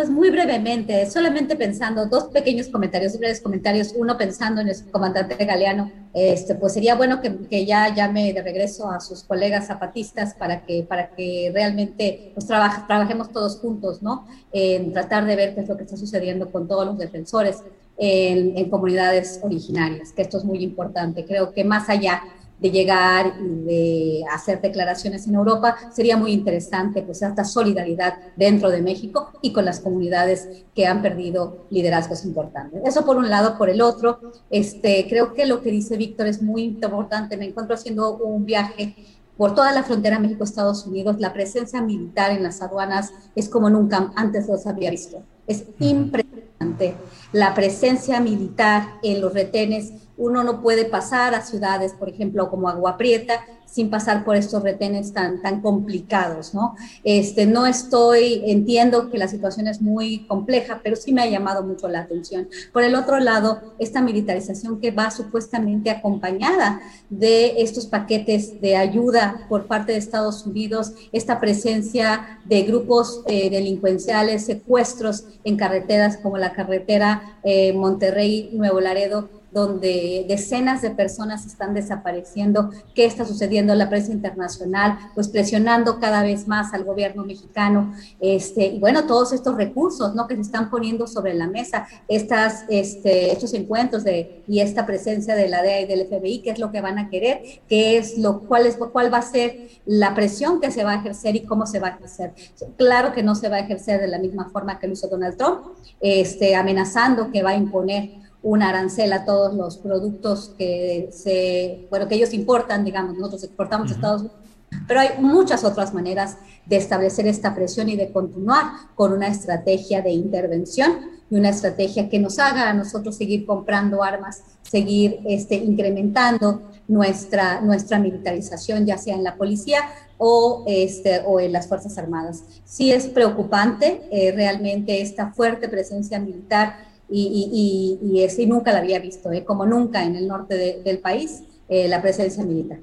Pues muy brevemente, solamente pensando, dos pequeños comentarios, breves comentarios, uno pensando en el comandante Galeano, este, pues sería bueno que, ya llame de regreso a sus colegas zapatistas para que, para que realmente pues, trabajemos todos juntos, ¿no? En tratar de ver qué es lo que está sucediendo con todos los defensores en, en comunidades originarias, que esto es muy importante. Creo que más allá de llegar y de hacer declaraciones en Europa, sería muy interesante pues esta solidaridad dentro de México y con las comunidades que han perdido liderazgos importantes. Eso por un lado, por el otro, este, creo que lo que dice Víctor es muy importante. Me encuentro haciendo un viaje por toda la frontera México-Estados Unidos, la presencia militar en las aduanas es como nunca antes los había visto. Es impresionante la presencia militar en los retenes uno no puede pasar a ciudades, por ejemplo, como Agua Prieta, sin pasar por estos retenes tan, tan complicados, ¿no? Este, no estoy, entiendo que la situación es muy compleja, pero sí me ha llamado mucho la atención. Por el otro lado, esta militarización que va supuestamente acompañada de estos paquetes de ayuda por parte de Estados Unidos, esta presencia de grupos eh, delincuenciales, secuestros en carreteras como la carretera eh, Monterrey-Nuevo Laredo, donde decenas de personas están desapareciendo. ¿Qué está sucediendo en la prensa internacional? Pues presionando cada vez más al gobierno mexicano. Este, y bueno, todos estos recursos ¿no? que se están poniendo sobre la mesa, estas, este, estos encuentros de, y esta presencia de la DEA y del FBI, qué es lo que van a querer, qué es lo, cuál, es, cuál va a ser la presión que se va a ejercer y cómo se va a ejercer. Claro que no se va a ejercer de la misma forma que lo hizo Donald Trump, este, amenazando que va a imponer un arancel a todos los productos que se, bueno, que ellos importan, digamos, nosotros exportamos a Estados Unidos, pero hay muchas otras maneras de establecer esta presión y de continuar con una estrategia de intervención y una estrategia que nos haga a nosotros seguir comprando armas, seguir este, incrementando nuestra, nuestra militarización, ya sea en la policía o, este, o en las Fuerzas Armadas. Sí es preocupante eh, realmente esta fuerte presencia militar y, y, y, nunca la había visto, ¿eh? como nunca en el norte del país, eh, la presencia militar.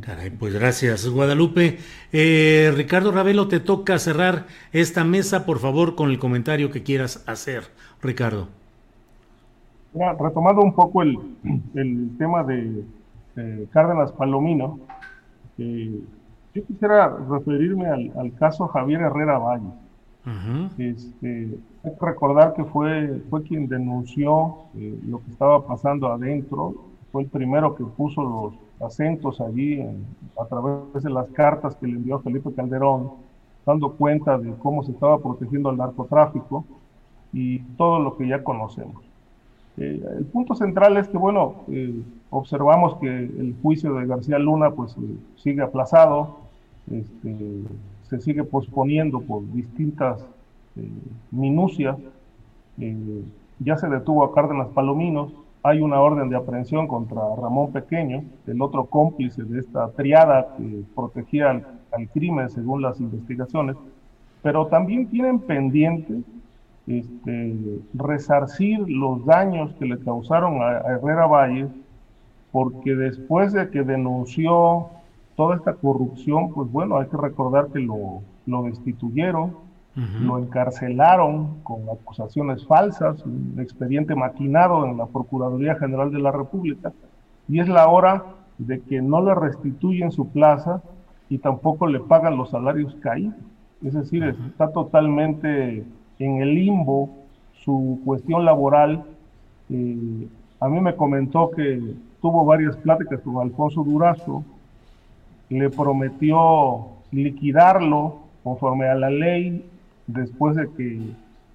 Caray, pues gracias, Guadalupe. Eh, Ricardo Ravelo, te toca cerrar esta mesa, por favor, con el comentario que quieras hacer, Ricardo. retomando un poco el, el tema de Cárdenas Palomino, yo quisiera referirme al, al caso Javier Herrera Valle este, hay que recordar que fue, fue quien denunció eh, lo que estaba pasando adentro, fue el primero que puso los acentos allí a través de las cartas que le envió Felipe Calderón, dando cuenta de cómo se estaba protegiendo el narcotráfico y todo lo que ya conocemos. Eh, el punto central es que, bueno, eh, observamos que el juicio de García Luna pues sigue aplazado, este, se sigue posponiendo por distintas eh, minucias. Eh, ya se detuvo a Cárdenas Palominos, hay una orden de aprehensión contra Ramón Pequeño, el otro cómplice de esta triada que protegía al, crimen según las investigaciones, pero también tienen pendiente este, resarcir los daños que le causaron a, Herrera Valle, porque después de que denunció toda esta corrupción, pues bueno, hay que recordar que lo, lo destituyeron, lo encarcelaron con acusaciones falsas, un expediente maquinado en la Procuraduría General de la República, y es la hora de que no le restituyen su plaza y tampoco le pagan los salarios caídos. Es decir, está totalmente en el limbo su cuestión laboral. Eh, a mí me comentó que tuvo varias pláticas con Alfonso Durazo, le prometió liquidarlo conforme a la ley después de que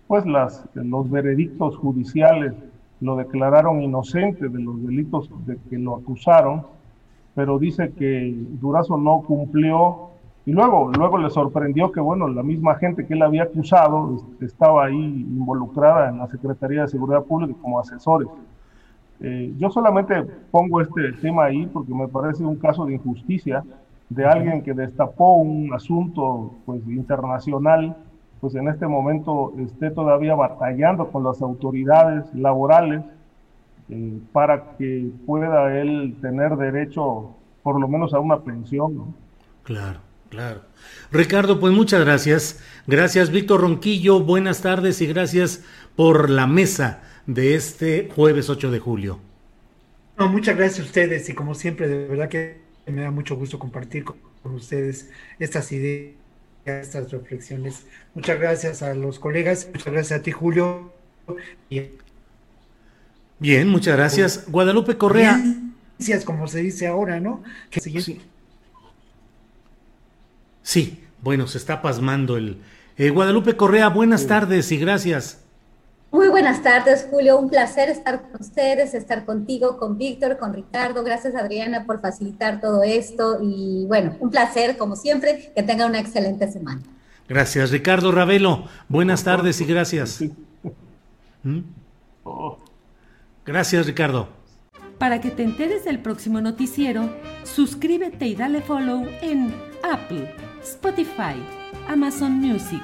pues las, los veredictos judiciales lo declararon inocente de los delitos de que lo acusaron, pero dice que Durazo no cumplió y luego, luego le sorprendió que, bueno, la misma gente que él había acusado estaba ahí involucrada en la Secretaría de Seguridad Pública como asesores. Eh, yo solamente pongo este tema ahí porque me parece un caso de injusticia de alguien que destapó un asunto pues, internacional, pues en este momento esté todavía batallando con las autoridades laborales eh, para que pueda él tener derecho por lo menos a una pensión. Claro, claro. Ricardo, pues muchas gracias. Gracias, Víctor Ronquillo. Buenas tardes y gracias por la mesa de este jueves 8 de julio. No, muchas gracias a ustedes y como siempre, de verdad que me da mucho gusto compartir con, ustedes estas ideas, estas reflexiones. Muchas gracias a los colegas, muchas gracias a ti, Julio. Bien, muchas gracias. Guadalupe Correa. Gracias, como se dice ahora, ¿no? sí. sí. bueno, se está pasmando el... Eh, Guadalupe Correa, buenas tardes y gracias. Muy buenas tardes, Julio. Un placer estar con ustedes, estar contigo, con Víctor, con Ricardo. Gracias, Adriana, por facilitar todo esto. Y bueno, un placer, como siempre, que tenga una excelente semana. Gracias, Ricardo Ravelo. Buenas tardes y gracias. ¿Mm? Gracias, Ricardo. Para que te enteres del próximo noticiero, suscríbete y dale follow en Apple, Spotify, Amazon Music,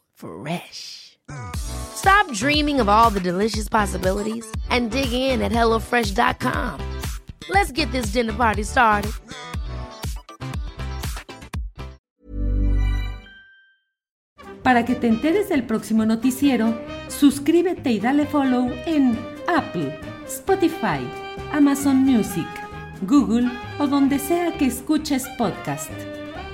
Fresh. Stop dreaming of all the delicious possibilities and dig in at HelloFresh.com. Let's get this dinner party started. Para que te enteres del próximo noticiero, suscríbete y dale follow en Apple, Spotify, Amazon Music, Google o donde sea que escuches podcast.